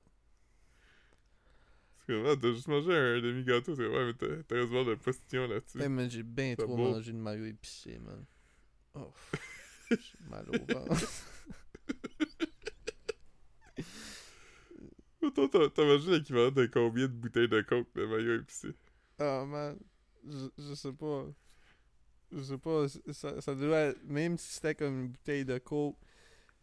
C'est comme, ah, t'as juste mangé un demi-gâteau, c'est ouais, mais t'as, t'as raison de postillon là-dessus. Man, j'ai bien trop boit. mangé de maillot épicé, man. Oh. J'ai mal au ventre. Attends, t'as, t'as mangé l'équivalent de combien de bouteilles de coke de maillot épicé? Oh, man. Je, je sais pas. Je sais pas. Ça, ça doit être- Même si c'était comme une bouteille de coke,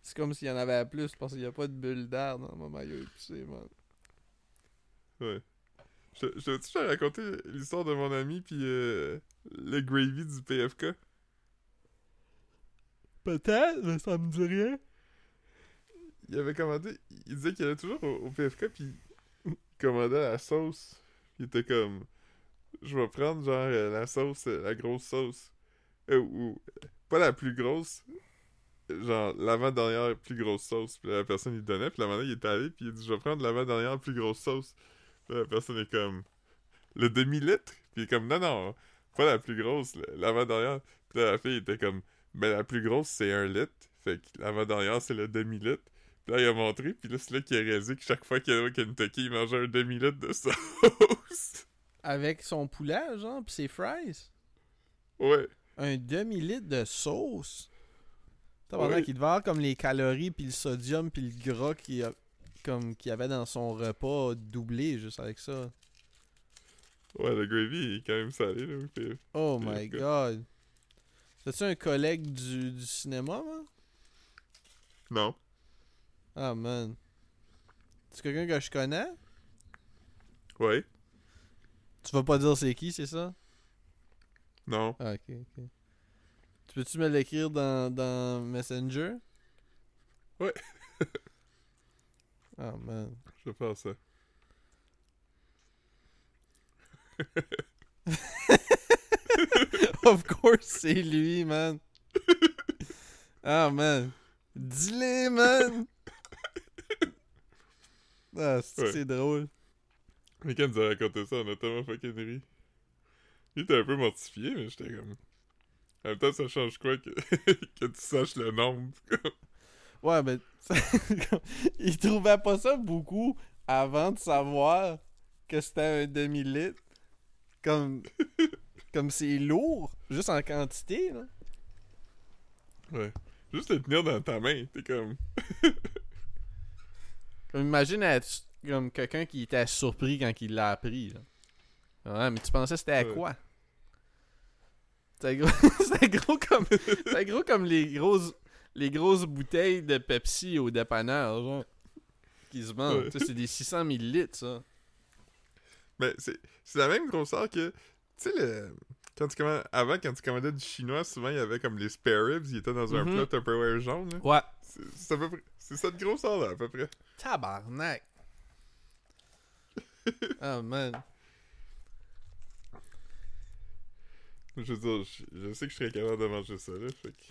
c'est comme s'il y en avait plus parce qu'il y a pas de bulle d'air dans mon maillot épicé, man. Ouais. Je, je déjà raconté l'histoire de mon ami pis euh, le gravy du PFK? Peut-être, mais ça me dit rien. Il avait commandé, il disait qu'il allait toujours au, au PFK pis il commandait la sauce. Il était comme, je vais prendre genre euh, la sauce, euh, la grosse sauce. Euh, ou, pas la plus grosse, genre l'avant-dernière plus grosse sauce. Puis la personne il donnait, puis la manière il est allé, puis il dit, je vais prendre l'avant-dernière plus grosse sauce. Puis la personne est comme, le demi-litre? Puis il est comme, non, non, pas la plus grosse, l'avant-dernière. Puis là, la fille était comme, ben la plus grosse c'est un litre. Fait que l'avant-dernière c'est le demi-litre. Puis là, il a montré, puis là, c'est là qu'il a réalisé que chaque fois qu'il allait au Kentucky, il mangeait un demi-litre de sauce. Avec son poulet, genre, pis ses fries? ouais. Un demi-litre de sauce? Ouais. qu'il devait avoir comme les calories, puis le sodium, puis le gras qu'il y avait dans son repas doublé juste avec ça. Ouais, le gravy il est quand même salé, là. Oh my god. C'est-tu un collègue du, du cinéma, man? Non. Ah, man. C'est quelqu'un que je connais? Ouais. Tu vas pas dire c'est qui, c'est ça? Non. Ah, ok, ok. Tu peux-tu me l'écrire dans, dans Messenger? Ouais. oh man. Je vais faire ça. of course, c'est lui, man. Ah, man. Dis-le, man. Ah, c'est Ouais. c'est drôle? Mais quand nous a raconté ça, on a tellement fucking ri. Il était un peu mortifié, mais j'étais comme. En même temps, ça change quoi que, que tu saches le nombre? Ouais, mais il trouvait pas ça beaucoup avant de savoir que c'était un demi-litre. Comme comme c'est lourd, juste en quantité, là. Ouais. Juste le tenir dans ta main, t'es comme. Comme imagine être comme quelqu'un qui était surpris quand il l'a appris, là. Ouais, mais tu pensais que c'était à Ouais. quoi? C'était gros, comme gros comme les grosses les grosses bouteilles de Pepsi au dépanneur, genre qui se vendent. Ouais. C'est des 600 millilitres, ça. Mais c'est la même grosseur que. Tu sais, le. Quand tu commandes... Avant, quand tu commandais du chinois, souvent il y avait comme les spare ribs, ils étaient dans un Mhm. plat Tupperware jaune. là. Ouais. C'est peu près. C'est cette grosseur-là, à peu près. Tabarnak. oh man. Je veux dire, je, je sais que je serais capable de manger ça, là. Fait que.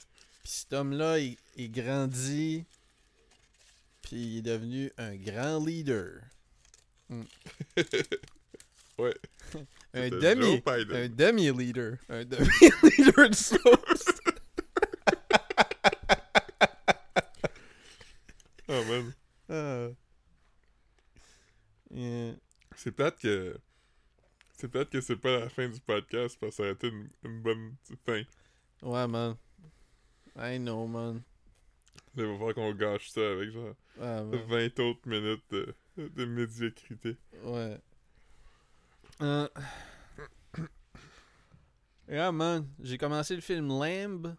Puis cet homme-là, il, il grandit. Puis il est devenu un grand leader. Ouais. Un demi. Un demi-leader. Un demi-leader de sauce. Oh man. Ah. Yeah. C'est peut-être que. C'est peut-être que c'est pas la fin du podcast parce que ça aurait été une, une bonne fin. Ouais, man. I know, man. Il va falloir qu'on gâche ça avec genre Ah, man. 20 autres minutes de, de médiocrité. Ouais. Euh... Yeah, man. J'ai commencé le film Lamb.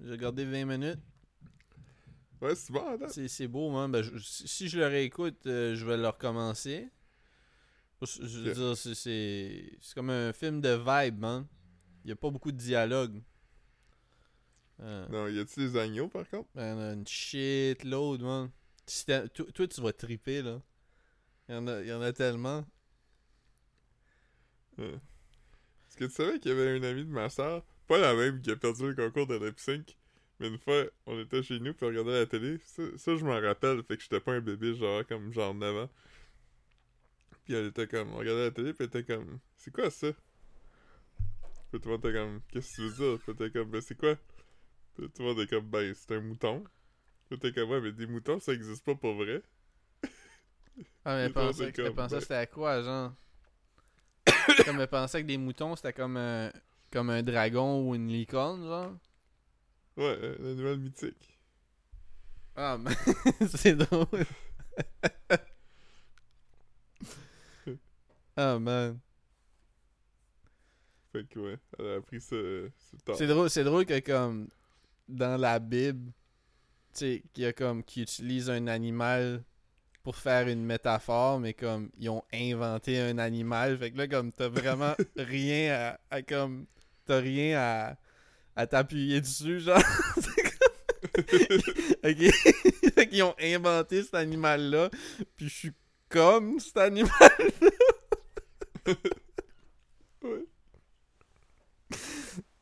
J'ai regardé 20 minutes. Ouais, c'est bon, attends. C'est beau, man. Ben, je- si je le réécoute, euh, je vais le recommencer. Je, je veux dire, c'est- c'est c'est comme un film de vibe, man. Il n'y a pas beaucoup de dialogue. Euh, Non, y a-tu des agneaux par contre? ben, il y en a une shitload, man. Si t'as- toi, toi, tu vas triper, là. Il y en a, y en a tellement. Est-ce que tu savais qu'il y avait un ami de ma soeur, pas la même qui a perdu le concours de lip sync, mais une fois, on était chez nous puis on regardait la télé. Ça, ça, je m'en rappelle, fait que j'étais pas un bébé, genre comme genre 9 ans. Puis elle était comme, on regardait la télé puis elle était comme, c'est quoi ça? Puis tout le monde était comme, qu'est-ce que tu veux dire? Puis elle était comme, ben c'est quoi? Puis tout le monde était comme, ben c'est un mouton. Puis elle était comme, ouais, mais des moutons ça existe pas pour vrai. Ah, mais elle pensait, que- ben- que c'était à quoi, genre? comme elle pensait que des moutons, c'était comme un, comme un dragon ou une licorne, genre? Ouais, un animal mythique. Ah, mais c'est drôle. ah, man. Fait que ouais, elle a appris ça, euh, c'est drôle, c'est drôle que comme dans la Bible, tu sais, qu'il y a comme qui utilise un animal pour faire une métaphore, mais comme ils ont inventé un animal, fait que là comme t'as vraiment rien à, à comme t'as rien à, à t'appuyer dessus, genre. Ok, fait qu'ils ont inventé cet animal là, puis je suis comme cet animal. Ouais.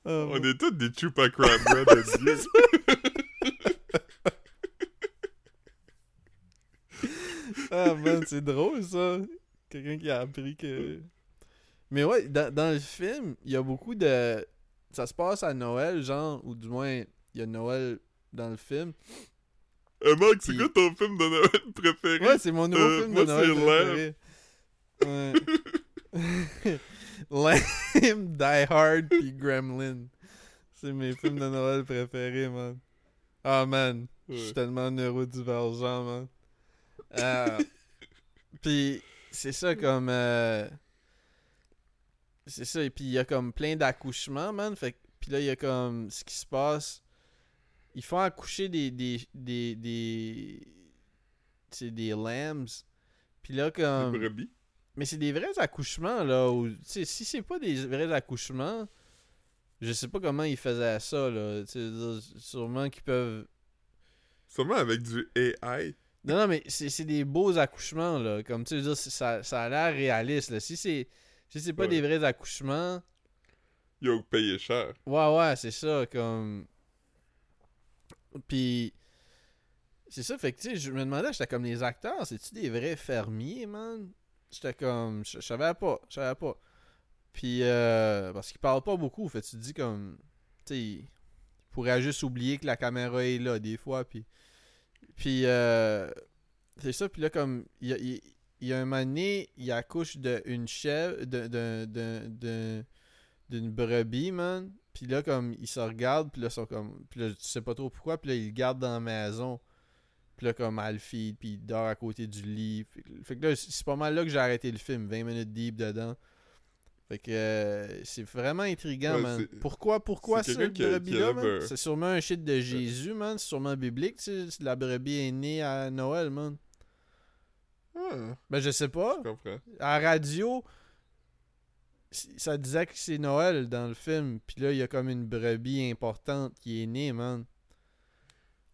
Oh, On est tous des chupacabra de Dieu. Ah man, c'est drôle ça. Quelqu'un qui a appris que. Mais ouais, dans, dans le film, il y a beaucoup de. Ça se passe à Noël, genre, ou du moins, il y a Noël dans le film. Euh, Marc, c'est quoi ton film de Noël préféré? Ouais, c'est mon nouveau Euh, film moi, de Noël. préféré. Ouais. Lamb, Die Hard, puis Gremlin. C'est mes films de Noël préférés, man. Ah, man. Je suis tellement neurodivergent, man. Euh, puis c'est ça comme... euh, c'est ça, et puis il y a comme plein d'accouchements, man. Fait puis là, il y a comme... Ce qui se passe... Ils font accoucher des... des... des... des... C'est des lambs. Puis là, Des comme... brebis? Mais c'est des vrais accouchements, là. Où, si c'est pas des vrais accouchements, Je sais pas comment ils faisaient ça, là. Sûrement qu'ils peuvent. Sûrement avec du AI. Non, non, mais c'est des beaux accouchements, là. Comme tu sais, ça, ça a l'air réaliste, là. Si c'est si c'est pas Ouais. des vrais accouchements. Ils ont payé cher. Ouais, ouais, c'est ça, comme. Puis. C'est ça, fait que, tu sais, je me demandais, j'étais comme les acteurs, c'est-tu des vrais fermiers, man? J'étais comme. Je savais pas, je savais pas. Puis, euh, parce qu'ils parlent pas beaucoup, fait tu te dis comme. Tu sais, ils pourraient juste oublier que la caméra est là, des fois, puis. Puis, euh, c'est ça, puis là, comme. Il y a, il- il y a un moment donné, il accouche d'une chèvre, d'un- d'un- d'un- d'un- d'une brebis, man. Puis là, comme, ils se regardent, puis là, sont comme... Là, tu sais pas trop pourquoi, puis là, ils le gardent dans la maison. Puis là, comme, elle le feed, puis il dort à côté du lit. Fait que- là, c'est pas mal là que j'ai arrêté le film, 20 minutes deep dedans. Fait que euh, c'est vraiment intriguant, Ouais, man. Pourquoi, pourquoi qui- qui brebis-là, man? C'est sûrement un shit de Jésus, man. C'est sûrement biblique, tu sais. La brebis est née à Noël, man. Ah, Ben, je sais pas. je comprends. À la radio, ça disait que c'est Noël dans le film. Puis là, il y a comme une brebis importante qui est née, man.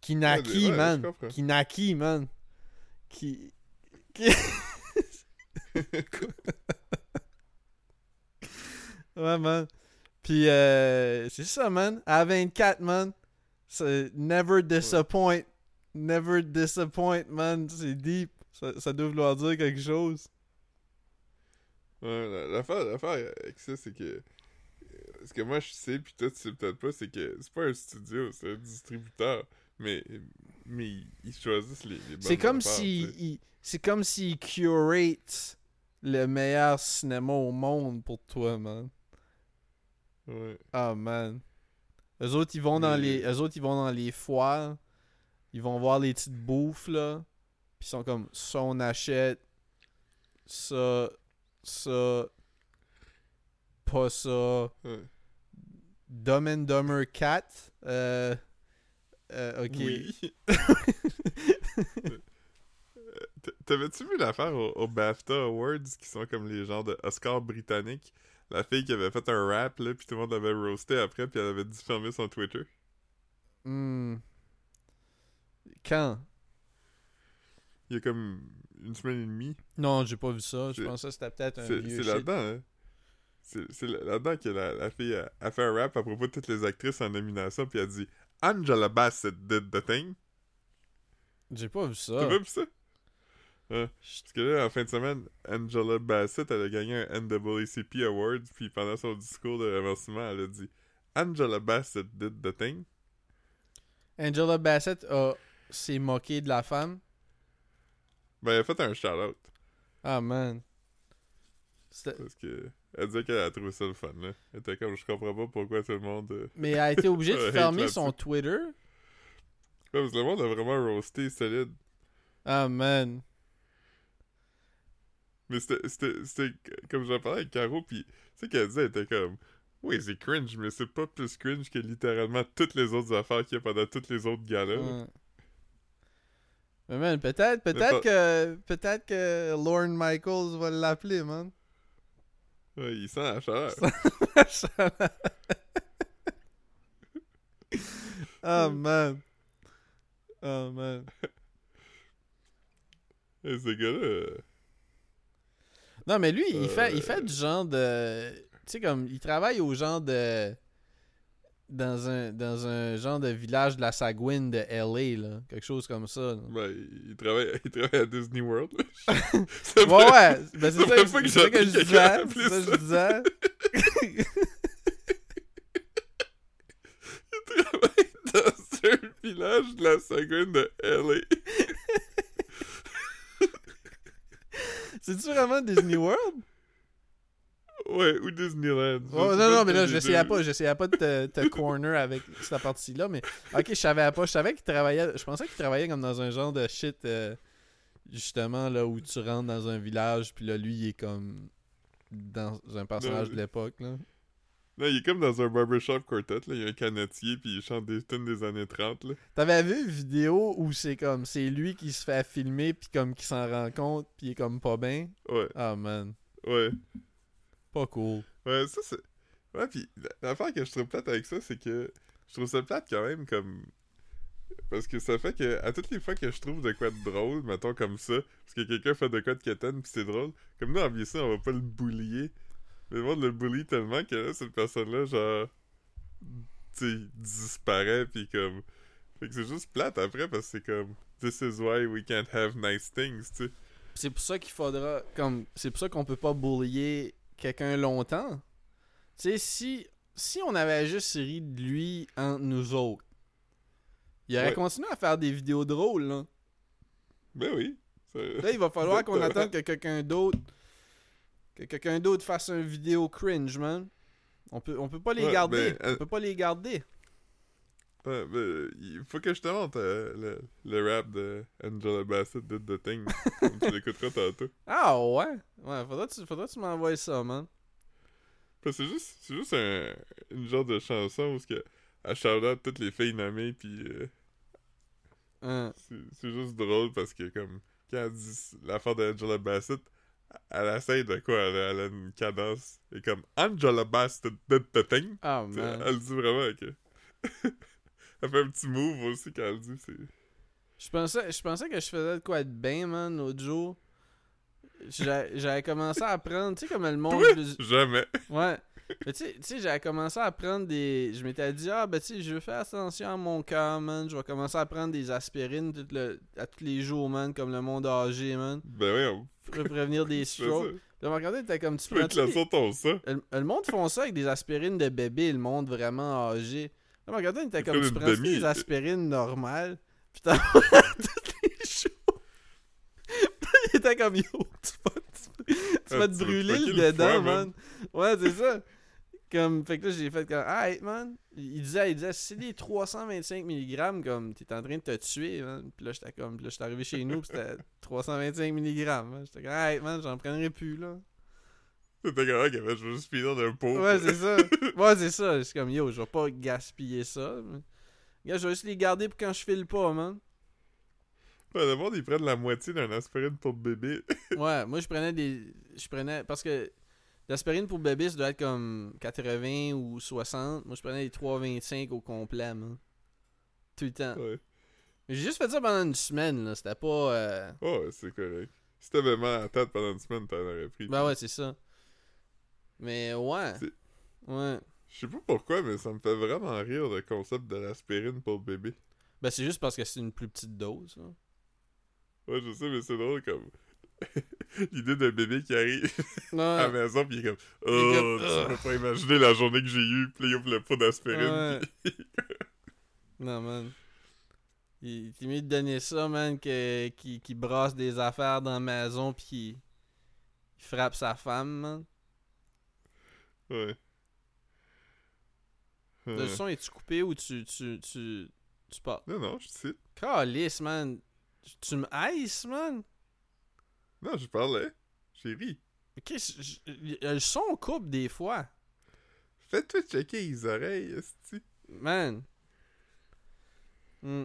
Qui naquit, ouais, man. naquit, man. Qui. qui... ouais, man. Puis, euh, c'est ça, man. À 24, man. C'est never disappoint. Never disappoint, man. C'est deep. Ça, ça doit vouloir dire quelque chose. Ouais, la- l'affaire, l'affaire avec ça, c'est que. Ce que moi je sais, puis toi tu sais peut-être pas, c'est que c'est pas un studio, c'est un distributeur. Mais, mais ils- choisissent les, les C'est comme si c'est comme s'ils curate le meilleur cinéma au monde pour toi, man. Ouais. Ah man. Eux autres ils vont dans les eux autres ils vont dans les foires. Ils vont voir les petites bouffes là. Puis ils sont comme ça on achète ça ça pas ça ouais. Dumb and Dumber 4 euh, euh, OK. Oui. T'avais-tu vu l'affaire au, au BAFTA Awards qui sont comme les genres de britanniques? La fille qui avait fait un rap, là, puis tout le monde l'avait roasté après, puis elle avait dû fermer son Twitter. Hmm. Quand? Il y a comme une semaine et demie. Non, j'ai pas vu ça. Je pensais que c'était peut-être un C'est vieux c'est là-dedans, hein? C'est c'est là- là-dedans que la, la fille a, a fait un rap à propos de toutes les actrices en nomination, puis elle a dit Angela Bassett did the thing. J'ai pas vu ça. T'as pas vu ça? Ouais. Parce que là, en fin de semaine, Angela Bassett, elle a gagné un NAACP Awards, puis pendant son discours de remerciement, elle a dit Angela Bassett did the thing. Angela Bassett a s'est moquée de la femme. Ben, elle a fait un shout-out. Ah man. Parce que. Elle disait qu'elle a trouvé ça le fun, là. Elle était comme, je comprends pas pourquoi tout le monde. euh, Mais elle a été obligée de fermer son Twitter. Ouais, parce que le monde a vraiment roasté solide. Ah man. Mais c'était, comme j'en parlais avec Caro, puis tu sais qu'elle disait, elle était comme, oui, c'est cringe, mais c'est pas plus cringe que littéralement toutes les autres affaires qu'il y a pendant toutes les autres galas. Ouais. Mais man, peut-être peut-être que peut-être que Lorne Michaels va l'appeler, man. Ouais, il sent la chaleur. Ah man. Oh man. Et ce gars-là, euh, Non, mais lui, il fait, il Euh. fait du genre de. Tu sais, comme, il travaille au genre de. Dans un, dans un genre de village de la Sagouine de LA, là. Quelque chose comme ça. là. ben, il travaille, il travaille à Disney World. Ouais, ouais. Ben, c'est Ça que- que ça que je disais. C'est ça que je disais. Il travaille dans un village de la Sagouine de LA. C'est-tu vraiment Disney World? Ouais, ou Disneyland. Oh, non, non, mais là, j'essayais pas, j'essayais pas de te, te corner avec cette partie-là, mais ok, je savais pas. Je savais qu'il travaillait, je pensais qu'il travaillait comme dans un genre de shit, euh, justement, là, où tu rentres dans un village, puis là, lui, il est comme dans un personnage Non, de l'époque, là. Non, il est comme dans un barbershop quartet, là. Il y a un canetier, puis il chante des tunes des années 30, là. T'avais vu une vidéo où c'est comme, c'est lui qui se fait filmer, puis comme qui s'en rend compte, puis il est comme pas bien? Ouais, Ah, man. ouais. Pas cool. Ouais, ça, c'est... Ouais, pis la- l'affaire que je trouve plate avec ça, c'est que je trouve ça plate quand même comme. Parce que ça fait que à toutes les fois que je trouve de quoi de drôle, mettons comme ça, parce que quelqu'un fait de quoi de quétaine pis c'est drôle, comme nous en BC, on va pas le boulier. Mais le monde le bully tellement que là, cette personne-là, genre. Tu sais, disparaît pis comme. Fait que c'est juste plate après parce que c'est comme. This is why we can't have nice things, tu sais. C'est pour ça qu'il faudra. comme C'est pour ça qu'on peut pas bullier quelqu'un longtemps. Tu sais, si, si on avait juste ri de lui entre nous autres, il aurait Ouais. continué à faire des vidéos drôles, là. Ben oui. Là, il va falloir qu'on attende que quelqu'un d'autre. Que quelqu'un d'autre fasse une vidéo cringe, man. On peut, on peut pas les Ouais, garder. ben, euh, On peut pas les garder. Ouais, il faut que je te montre euh, le, le rap de Angela Bassett de The Thing. comme tu l'écouteras tantôt. Ah ouais? Ouais, faudra que tu, faudra que tu m'envoies ça, man. C'est juste, c'est juste un, une genre de chanson où que, elle shout out toutes les filles nommées, puis euh, Hein. c'est c'est juste drôle parce que, comme, quand elle dit l'affaire d'Angela Bassett, elle essaye de quoi? Elle, a- elle a une cadence. Et comme, Angela Bassett de The Thing. Ah, man. Elle le dit vraiment que. elle fait un petit move aussi quand elle le dit. C'est... Je pensais, je pensais que je faisais de quoi être bien, man, l'autre jour. J'a- J'avais commencé à apprendre, tu sais, comme le monde. Plus- Jamais. Ouais. Mais tu sais- tu j'avais commencé à prendre des. Je m'étais dit, ah, ben, tu sais, je vais faire attention à mon cœur, man. Je vais commencer à prendre des aspirines tout le- à tous les jours, man, comme le monde âgé, man. Ben oui, on Pour prévenir des tu strokes. Me regardait, t'es comme, tu Tu peux sur ton ça. le, le monde font ça avec des aspirines de bébé, le monde vraiment âgé. Là, me regardait, t'es Ils comme, tu prends demi. des aspirines normales, pis t'en prends tous les jours. Il était comme, yo, tu vas, tu, tu Ah, vas te brûler le dedans, man. Ouais, c'est ça. Comme, fait que là, j'ai fait comme, hey, man. Il disait, il disait, si c'est des 325 mg, comme, t'es en train de te tuer, man. Pis là, j'étais comme, pis là, j'étais arrivé chez nous, pis c'était 325 mg. J'étais comme, hey, man, j'en prendrai plus, là. C'était comme, ok, ben, je veux juste finir d'un pot. Ouais, c'est ça. Ouais, c'est ça. C'est comme, yo, je vais pas gaspiller ça. mais- Gars, je vais juste les garder pour quand je file pas, man. Ouais, monde, ils prennent la moitié d'un aspirine pour bébé. Ouais, moi, je prenais des. Je prenais. Parce que l'aspirine pour bébé, ça doit être comme 80 ou 60. Moi, je prenais les 3,25 au complet, man. Tout le temps. Ouais. Mais J'ai juste fait ça pendant une semaine, là. C'était pas. euh, Oh, ouais, c'est correct. Si t'avais mal à la tête pendant une semaine, t'en aurais pris. Ben ouais, c'est ça. Mais ouais. Ouais. Je sais pas pourquoi, mais ça me fait vraiment rire le concept de l'aspirine pour bébé. Ben c'est juste parce que c'est une plus petite dose, là. Ouais, je sais, mais c'est drôle comme. L'idée d'un bébé qui arrive à la maison, pis il est comme. Oh, comme, tu peux pas imaginer la journée que j'ai eue, pis là, il ouvre le pot d'aspirine. Ouais. pis- Non, man. Il est mieux de donner ça, man, que, qui, qui brasse des affaires dans la maison pis qui il frappe sa femme, man. Ouais. Le Euh, son, est-tu coupé ou tu, tu, tu, tu parles? Non, non, je cite. Calice, man. Tu me haïs, man? Non, je parlais. J'ai ri. Le son coupe des fois. Fais-toi checker les oreilles, esti. Man. Hmm.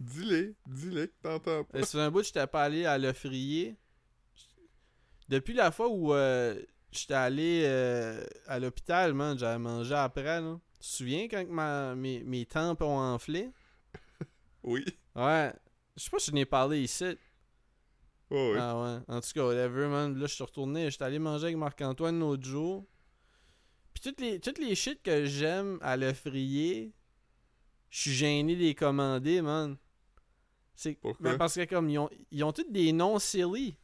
Dis-les, dis-les que t'entends pas. Ça fait un bout que j'étais pas allé à l'offrier. Depuis la fois où euh, j'étais allé euh, à l'hôpital, man, j'avais mangé après, là. Tu te souviens quand ma, mes, mes tempes ont enflé? Oui. Ouais. Je sais pas si je n'ai parlé ici. Oh, oui. Ah ouais. En tout cas, whatever, man. Là, je suis retourné. J'étais allé manger avec Marc-Antoine l'autre jour. Puis toutes les, toutes les shit que j'aime à l'offrier, je suis gêné de les commander, man. C'est Pourquoi? ben, parce que comme ils ont, ils ont tous des noms silly.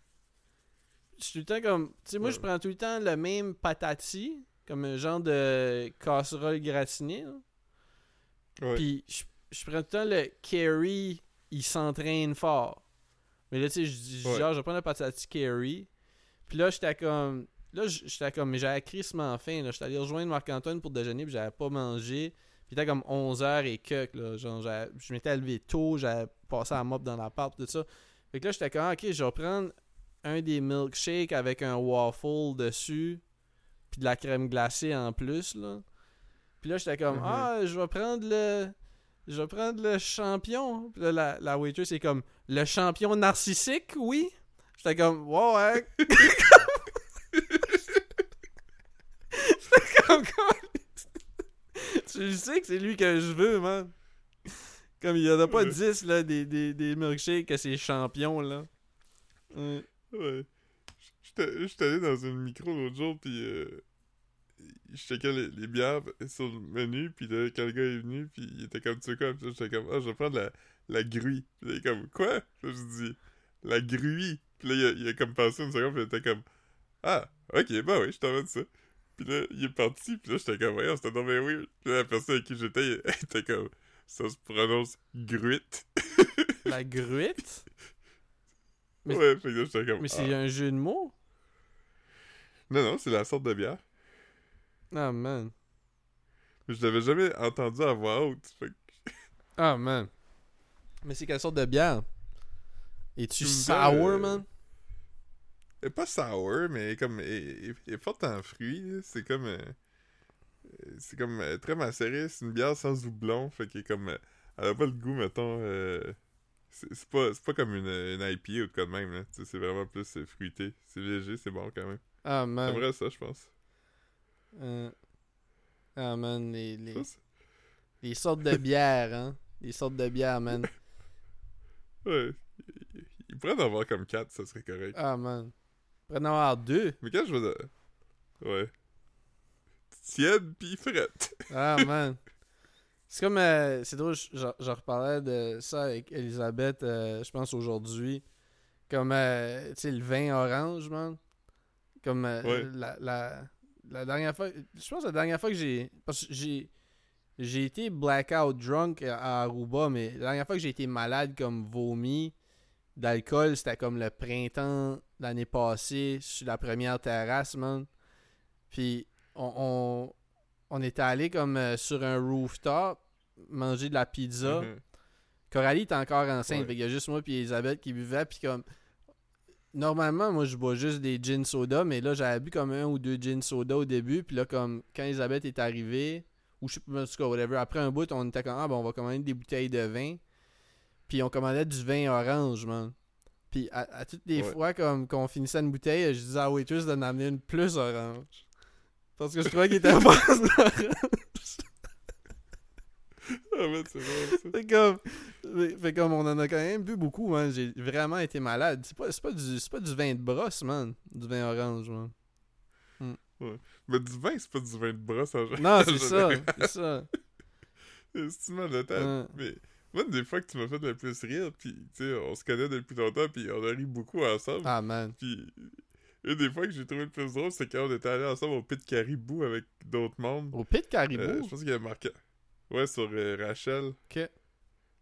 Je suis tout le temps comme. Tu sais, moi, je prends tout le temps le même patati, comme un genre de casserole gratinée. Ouais. Puis je, je prends tout le temps le carry, il s'entraîne fort. Mais là, tu sais, je dis, Ouais. genre, je vais prendre le patati carry. Puis là, j'étais comme. Là, j'étais comme. Mais j'avais crissement faim. J'étais allé rejoindre Marc-Antoine pour déjeuner, puis j'avais pas mangé. Puis était comme 11h et quelques, là. Genre, je m'étais levé tôt, j'avais passé à mop dans l'appart, tout ça. Fait que là, j'étais comme, ah, ok, je vais prendre un des milkshakes avec un waffle dessus, puis de la crème glacée en plus, là. Puis là, j'étais comme, Mhm. ah, je vais prendre le. Je vais prendre le champion. Puis là, la, la waitress, c'est comme, le champion narcissique, oui? J'étais comme, ouais, ouais. J'étais comme. Tu sais que c'est lui que je veux, man. Comme il y en a pas Ouais. 10, là, des, des, des milkshakes que c'est champion, là. Ouais. J'étais allé dans une micro l'autre jour, puis euh, je checkais les, les bières sur le menu, puis là, quand le gars est venu, puis il était comme, tu sais quoi, puis là, j'étais comme, ah, je vais prendre la, la gruie. Puis là, il est comme, quoi? Puis je dis, la gruie. Puis là, il a, il a comme passé une seconde, puis il était comme, ah, ok, bah oui, je t'en de ça. Puis là, il est parti, puis là, j'étais comme, voyons, c'était non, mais oui. Puis là, la personne avec qui j'étais, elle était comme, ça se prononce gruite. La gruite? Mais- ouais, fait que là, comme, Mais c'est ah. un jeu de mots? Non, non, c'est la sorte de bière. Ah, man. Mais je l'avais jamais entendu à voix haute. Fait que Ah, man. Mais c'est quelle sorte de bière? Es-tu sour, euh, man? elle est pas sour, mais elle est comme. Elle, elle- est forte en fruits. C'est comme. euh, euh, c'est comme euh, très macéré. C'est une bière sans doublon. Fait qu'elle est comme. elle a pas le goût, mettons. C'est pas, c'est pas comme une, une IPA ou de quoi de même. là. C'est vraiment plus euh, fruité. C'est léger, c'est bon quand même. Ah, man. J'aimerais ça, je pense. Euh, Ah, man, les, les, Ça, les sortes de bières, hein? Les sortes de bières, man. ouais. Il- Il pourrait en avoir comme 4, ça serait correct. Ah, man. Pourrait en avoir deux. Mais quand je de- Ouais. Tiède pis frette. Ah, man. C'est comme. euh, c'est drôle, je, reparlais de ça avec Elisabeth, euh, je pense aujourd'hui. Comme, euh, tu sais, le vin orange, man. Comme euh, Ouais. la, la, la dernière fois. Je pense que la dernière fois que j'ai. Parce que j'ai. J'ai été blackout drunk à Aruba, mais la dernière fois que j'ai été malade comme vomi d'alcool, c'était comme le printemps l'année passée sur la première terrasse, man. Puis on, on, on était allé comme euh, sur un rooftop manger de la pizza. Mhm. Coralie était encore enceinte, Ouais. fait qu'il y a juste moi puis Elisabeth qui buvaient, puis comme normalement moi je bois juste des gin soda, mais là j'avais bu comme un ou deux gin soda au début, puis là comme quand Elisabeth est arrivée ou je sais pas en tout cas whatever, après un bout on était comme ah ben on va commander des bouteilles de vin, puis on commandait du vin orange, man. Puis à, à toutes les Ouais. fois comme qu'on finissait une bouteille, je disais à la waitress d'en amener une plus orange. Parce que je trouvais qu'il était orange. Ah, mais c'est bon, ça. Fait comme, fait- comme on en a quand même bu beaucoup, man. J'ai vraiment été malade. C'est pas, pas, du, pas du vin de brosse, man. Du vin orange, man. Mais du vin, c'est pas du vin de brosse en. Non, c'est ça. C'est ça. C'est mal de tête. Ouais. Mais moi, une des fois que tu m'as fait le plus rire, puis tu sais, on se connaît depuis longtemps, puis on a ri beaucoup ensemble. Ah, man. Puis une des fois que j'ai trouvé le plus drôle, c'est quand on était allés ensemble au Pit Caribou avec d'autres mondes. Au pit Euh, caribou. je pense qu'il y a marqué. Ouais, sur euh, Rachel, Ok.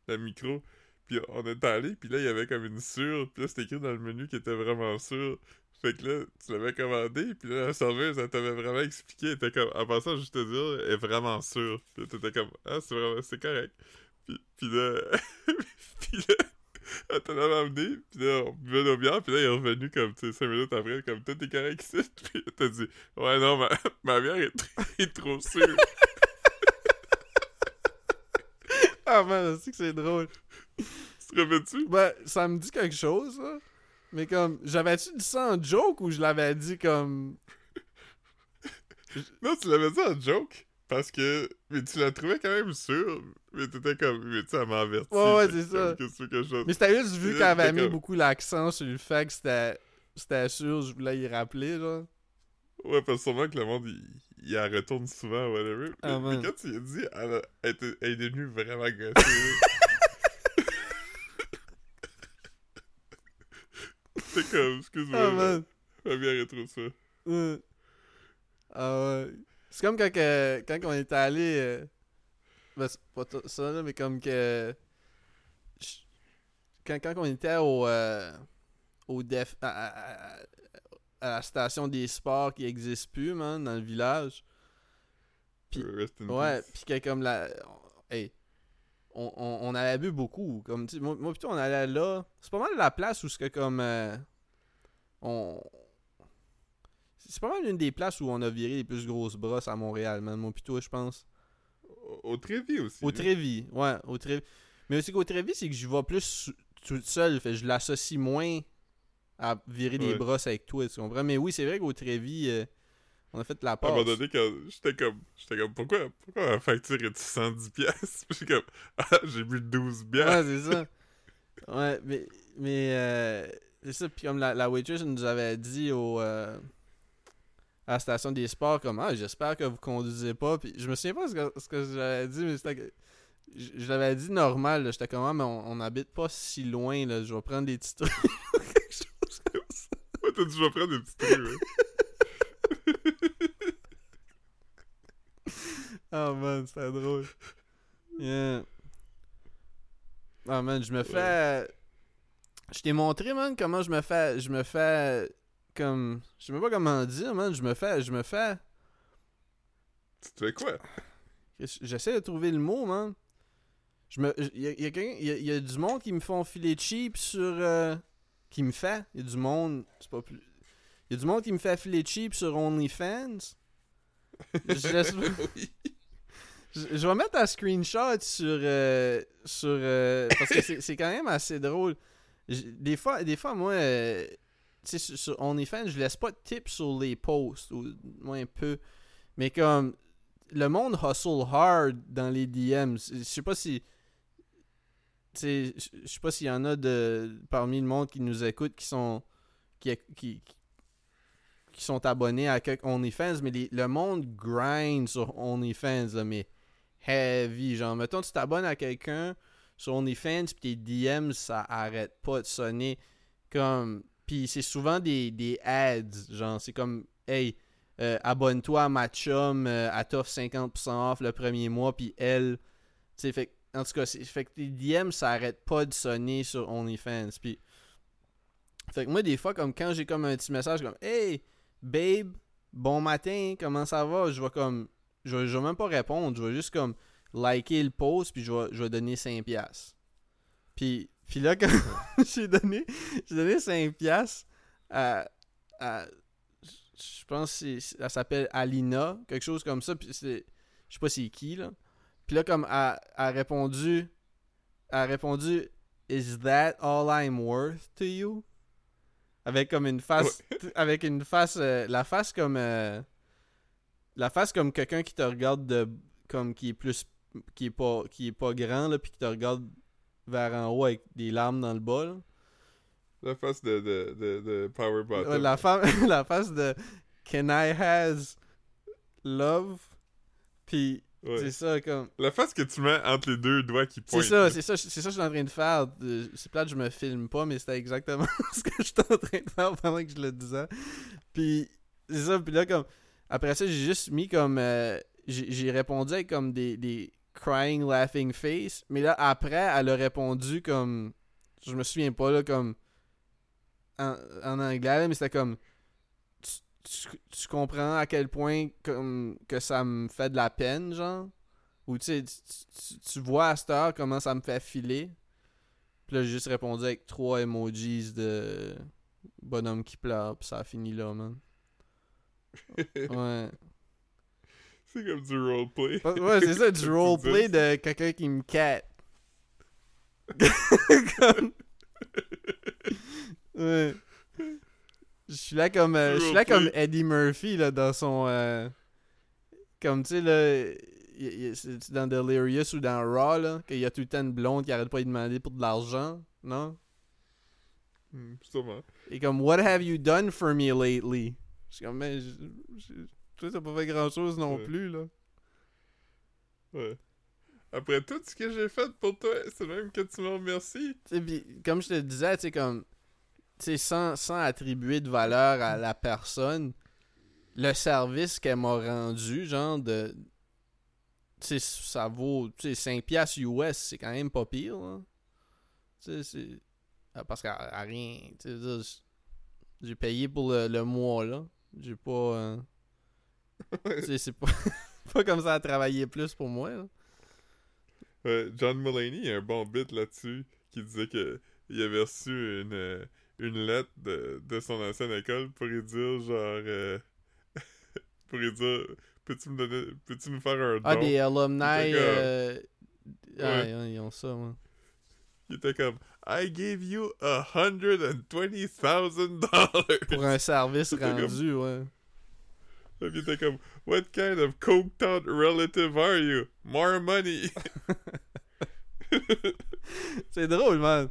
la micro. Puis on est allé, puis là, il y avait comme une sûre. Puis là, c'était écrit dans le menu qui était vraiment sûr. Fait que là, tu l'avais commandé, puis là, la serveuse, elle t'avait vraiment expliqué. Elle était comme, en passant, juste te dire, elle est vraiment sûre. Puis là, t'étais comme, ah, c'est vraiment, c'est correct. Puis, puis là, puis là, t'en avait amené, puis là, on buvait nos bières, puis là, il est revenu comme, tu sais, cinq minutes après, comme, tout est correct ici. Puis là, t'as dit, ouais, non, ma, ma bière est, tr- est trop sûre. Ah, man, c'est que c'est drôle. tu te rappelles-tu? Ben, ça me dit quelque chose, ça. Mais comme, j'avais-tu dit ça en joke ou je l'avais dit comme? Non, tu l'avais dit en joke. Parce que. Mais tu la trouvais quand même sûre. Mais t'étais comme. Mais tu sais, elle m'a averti. Ouais, ouais, c'est ça. comme, que je? Mais c'était juste vu qu'elle avait mis comme- beaucoup l'accent sur le fait que c'était. C'était sûr, je voulais y rappeler, genre. Ouais, parce que sûrement que le monde, il, il la retourne souvent, whatever. Mais, Ah, mais quand tu lui as dit, elle, a- elle, était- elle est devenue vraiment gossée. C'était comme, excuse-moi. Ah, ma- man. trop sûre. Ouais. Ah ouais. C'est comme quand, que, quand on était allé. Ben, c'est pas ça, là, mais comme que. je- Quand, quand on était au. euh, au def, à, à- à- à la station des sports qui n'existe plus, man, dans le village. Puis- Euh, Ouais, puis que comme la. Hey. On, on, on avait bu beaucoup. Comme, moi, moi, plutôt, on allait là. C'est pas mal la place où ce que comme. euh, on. C'est pas mal une des places où on a viré les plus grosses brosses à Montréal, man. Moi, plutôt, je pense. Au, Trévis aussi. Au là. Trévis, ouais, au Trévis. Mais aussi qu'au Trévis, c'est que je vais plus tout seul. Fait je l'associe moins à virer des Ouais. brosses avec toi, tu comprends? Mais oui, c'est vrai qu'au Trévis, euh, On a fait la À un passe. moment donné, quand j'étais comme, j'étais comme, pourquoi, pourquoi ma facture est de 110 pièces Puis j'étais comme, ah, j'ai bu 12 bières. Ouais, c'est ça. Ouais, mais, mais euh, c'est ça. Puis comme la, la waitress nous avait dit au, euh, à la station des sports, comme Ah, j'espère que vous conduisez pas. Puis je me souviens pas ce que, ce que j'avais dit, mais c'était que. Je, l'avais dit normal, j'étais comme, ah, mais on, on habite pas si loin, là. je vais prendre des petits trucs. Quelque chose comme ça. Ouais, t'as dit, je vais prendre des petits trucs. ouais. Oh man, c'était drôle. Yeah. Ah man, je me fais. Je t'ai montré, man, comment je me fais. Je me fais. Comme. Je sais même pas comment dire, man. Je me fais. Je me fais. Tu te fais quoi? J'essaie de trouver le mot, man. Je me. Il y a, y a quelqu'un- y a- y a du monde qui me font filer cheap sur. euh, qui me fait. Il y a du monde. C'est pas plus. Il y a du monde qui me fait filer cheap sur OnlyFans. Je laisse. Oui. Je, je vais mettre un screenshot sur. euh, sur euh, parce que c'est- quand même assez drôle. Des fois, des fois moi, sur, sur OnlyFans, je laisse pas de tips sur les posts, ou moins peu. Mais comme. Le monde hustle hard dans les DMs. Je sais pas si. Je sais pas s'il y en a de parmi le monde qui nous écoute qui sont. qui, qui, qui sont abonnés à OnlyFans, mais le monde grind sur OnlyFans, là, mais heavy. Genre, mettons, tu t'abonnes à quelqu'un sur OnlyFans, puis tes DM, ça arrête pas de sonner. Comme. Puis c'est souvent des, des ads. Genre, c'est comme, hey, euh, abonne-toi à ma chum, euh, elle t'offre 50% off le premier mois, puis elle. Tu sais, fait en tout cas, fait que tes DM, ça arrête pas de sonner sur OnlyFans. Puis. Fait que moi, des fois, comme quand j'ai comme un petit message comme Hey, babe, bon matin, comment ça va? Je vais comme. Je vais, je même pas répondre, je vais juste comme liker le post, puis je vais, je vais donner 5$. piastres. Puis, puis là, quand j'ai donné, j'ai donné 5$ piastres à, à- Je pense que elle s'appelle Alina, quelque chose comme ça, puis c'est. Je sais pas c'est qui, là. Puis là, comme elle, elle a répondu. Elle a répondu Is that all I'm worth to you? Avec comme une face. Avec une face. euh, la face comme. euh, la face comme quelqu'un qui te regarde de. Comme qui est plus. Qui est pas, qui est pas grand, là, puis qui te regarde vers en haut avec des larmes dans le là. La face de, de, de, de Power Bottom. La, femme, la face de Can I has love? Puis Ouais. c'est ça, comme. La face que tu mets entre les deux doigts qui C'est pointent. ça, c'est ça, c'est ça que je suis en train de faire. C'est plate, je me filme pas, mais c'était exactement ce que j'étais en train de faire pendant que je le disais. Puis, c'est ça, puis là, comme. Après ça, j'ai juste mis comme. euh, j'ai j'ai répondu avec comme des, des crying, laughing face. Mais là, après, elle a répondu comme. Je me souviens pas, là, comme. En, en anglais, là, mais c'était comme. Tu, tu- tu comprends à quel point comme que ça me fait de la peine, genre? Ou tu, tu- tu vois à cette heure comment ça me fait filer? Puis là, j'ai juste répondu avec trois emojis de bonhomme qui pleure, puis ça a fini là, man. Ouais. C'est comme du roleplay. Ouais, c'est ça, du roleplay de quelqu'un qui me cat. Comme- Ouais. Je suis là comme euh, je suis là comme. Eddie Murphy là dans son euh, comme tu sais là c'est dans Delirious ou dans Raw là qu'il y a tout le temps une blonde qui arrête pas de demander pour de l'argent, non? Hmm, Sûrement. Et comme What have you done for me lately? Je suis comme ben je- toi t'as pas fait grand chose non Ouais. plus là. Ouais. Après tout ce que j'ai fait pour toi, c'est même que tu m'en remercies. Tu sais, pis comme je te disais, tu sais, comme, tu sais, sans, sans attribuer de valeur à la personne, le service qu'elle m'a rendu, genre de, tu sais, ça vaut, tu sais, 5 piastres US, c'est quand même pas pire, là. Tu sais, c'est, ah, parce qu'à à rien, tu sais, j'ai payé pour le, le mois, là. J'ai pas, euh, tu sais, c'est pas, pas comme ça à travailler plus pour moi, là. Ouais, John Mulaney a un bon bit là-dessus qui disait que il avait reçu une, euh, une lettre de, de son ancienne école pour lui dire genre euh, pour lui dire peux-tu me donner peux-tu me faire un don? Ah, des alumni, comme- euh, ah, Ouais. ils ont- ça, ouais. Il était comme I gave you a hundred and twenty thousand dollars Pour un service C'était comme- rendu, ouais. Puis comme, What kind of coked out relative are you? More money! C'est drôle, man.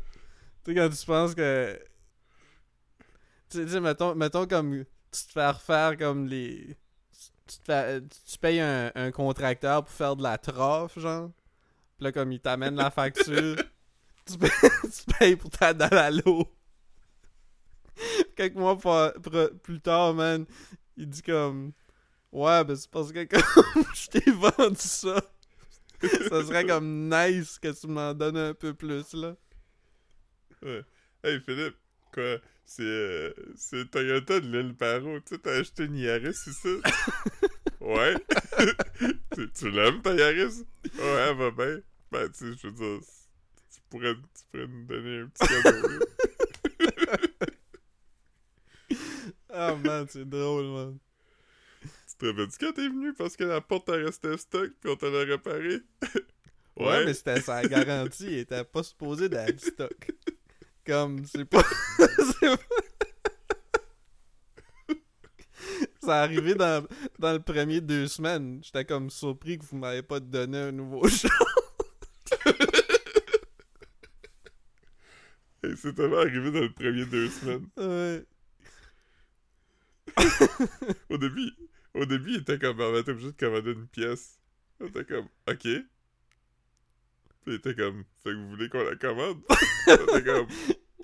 Tu sais, quand tu penses que. Tu sais- mettons, mettons comme. Tu te fais refaire comme les. Tu, te fais- tu payes un, un contracteur pour faire de la troffe, genre. Puis là, comme il t'amène la facture. tu, payes, tu payes pour ta dalle à l'eau. Quelques mois plus tard, man, il dit comme. Ouais, ben c'est parce que comme je t'ai vendu ça. ça serait comme nice que tu m'en donnes un peu plus, là. Ouais. Hey Philippe, quoi? C'est euh, c'est Toyota de l'île Paro. Tu sais, t'as acheté une Yaris ici? ouais. tu tu l'aimes ta Yaris? Ouais, elle va bien. Ben, tu sais, je veux dire, tu pourrais, tu pourrais nous donner un petit cadeau. Ah man, c'est drôle, man. tu te rappelles-tu quand t'es venu parce que la porte a resté stock pis on te l'a réparé? Ouais, mais c'était sa garantie, il était pas supposé d'être stock. Comme, c'est pas. c'est pas- Ça arrivé dans, dans le premier deux semaines. J'étais comme surpris que vous m'avez pas donné un nouveau. Hey, c'est tellement arrivé dans le premier deux semaines. Ouais. Au début, au début, il était comme, on va être obligé de commander une pièce. On était comme, ok. Puis il était comme, fait que vous voulez qu'on la commande? On était comme,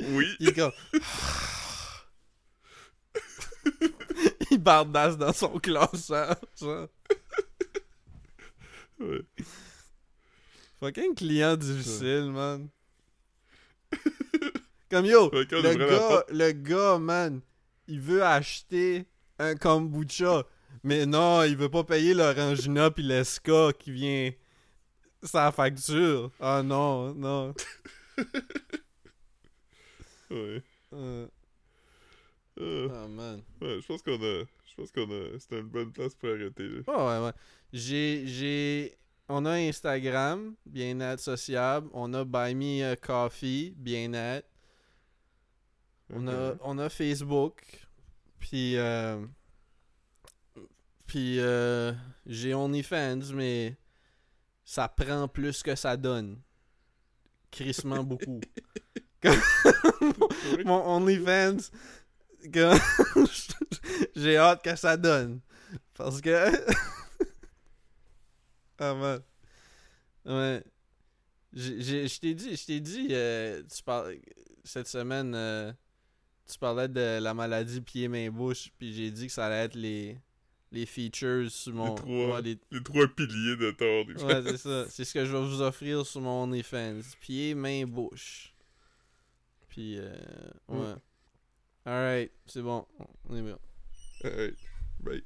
oui. Il est comme. il bardasse dans son classeur, genre. Ouais. Fucking client difficile, man. Comme yo, le gars, le gars, man, il veut acheter un kombucha, mais non, il veut pas payer l'orangina pis l'esca qui vient sa facture. Ah non, non. Ouais. Euh, Euh, Ah man. ouais, je pense qu'on a, je pense qu'on a, c'était une bonne place pour arrêter, là. Oh, ouais, ouais. J'ai, j'ai, on a Instagram, bien-être sociable. On a Buy Me a Coffee, bien-être. On a, on a Facebook. Puis, euh, puis euh, j'ai OnlyFans, mais ça prend plus que ça donne. Crissement beaucoup. Mon OnlyFans, j'ai hâte que ça donne. Parce que. ah man. Ouais. Je t'ai dit, je t'ai dit, euh, tu parles, cette semaine, euh, tu parlais de la maladie pied-main-bouche, puis j'ai dit que ça allait être les, les features sur mon. trois. ouais, les- Les trois piliers de ton ouais, c'est ça. C'est ce que je vais vous offrir sur mon OnlyFans. Pied, main, bouche. Puis, euh, ouais. Mm. Alright, c'est bon. On est bien. Alright. Bye.